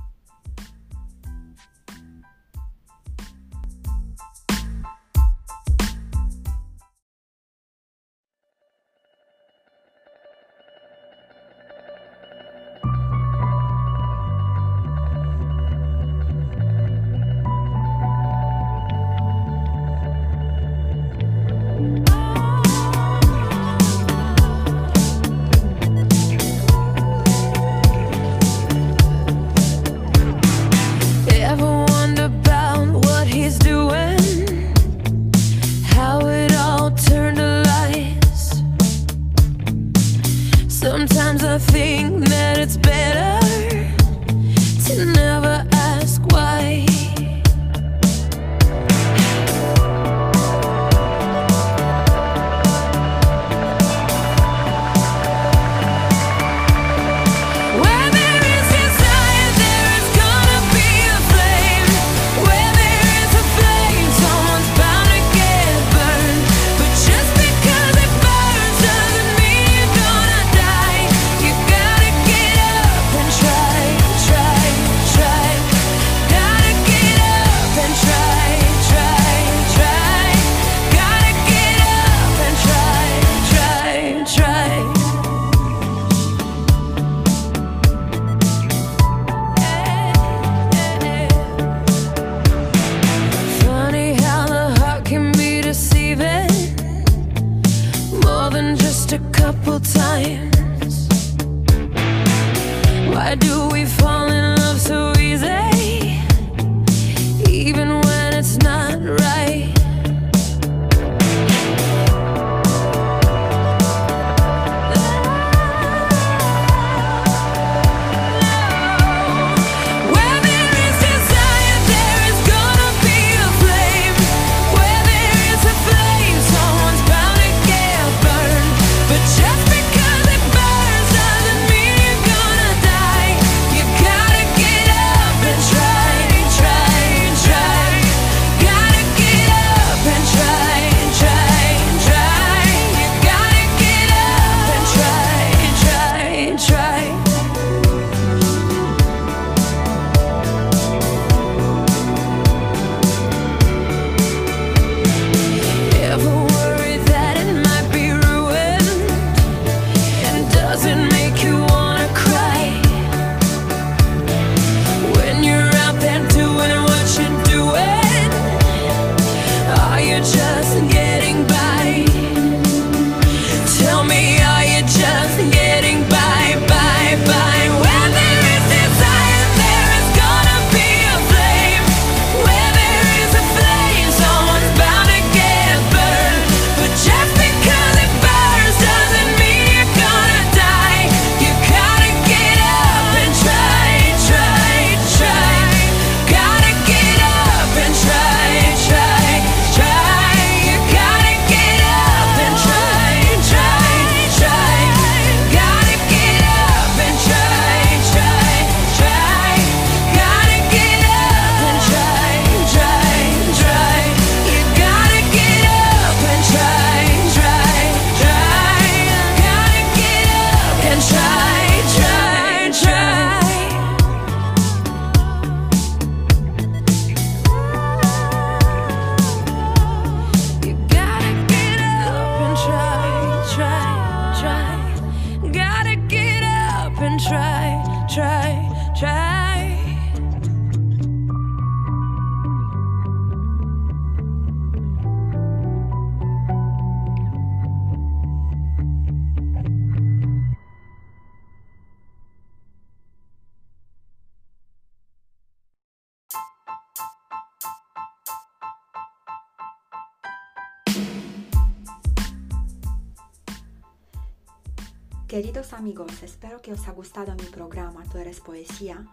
programa Tú eres poesía.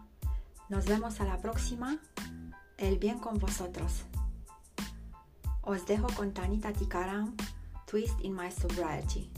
Nos vemos a la próxima. El bien con vosotros. Os dejo con Tanita Tikaram, Twist in My Sobriety.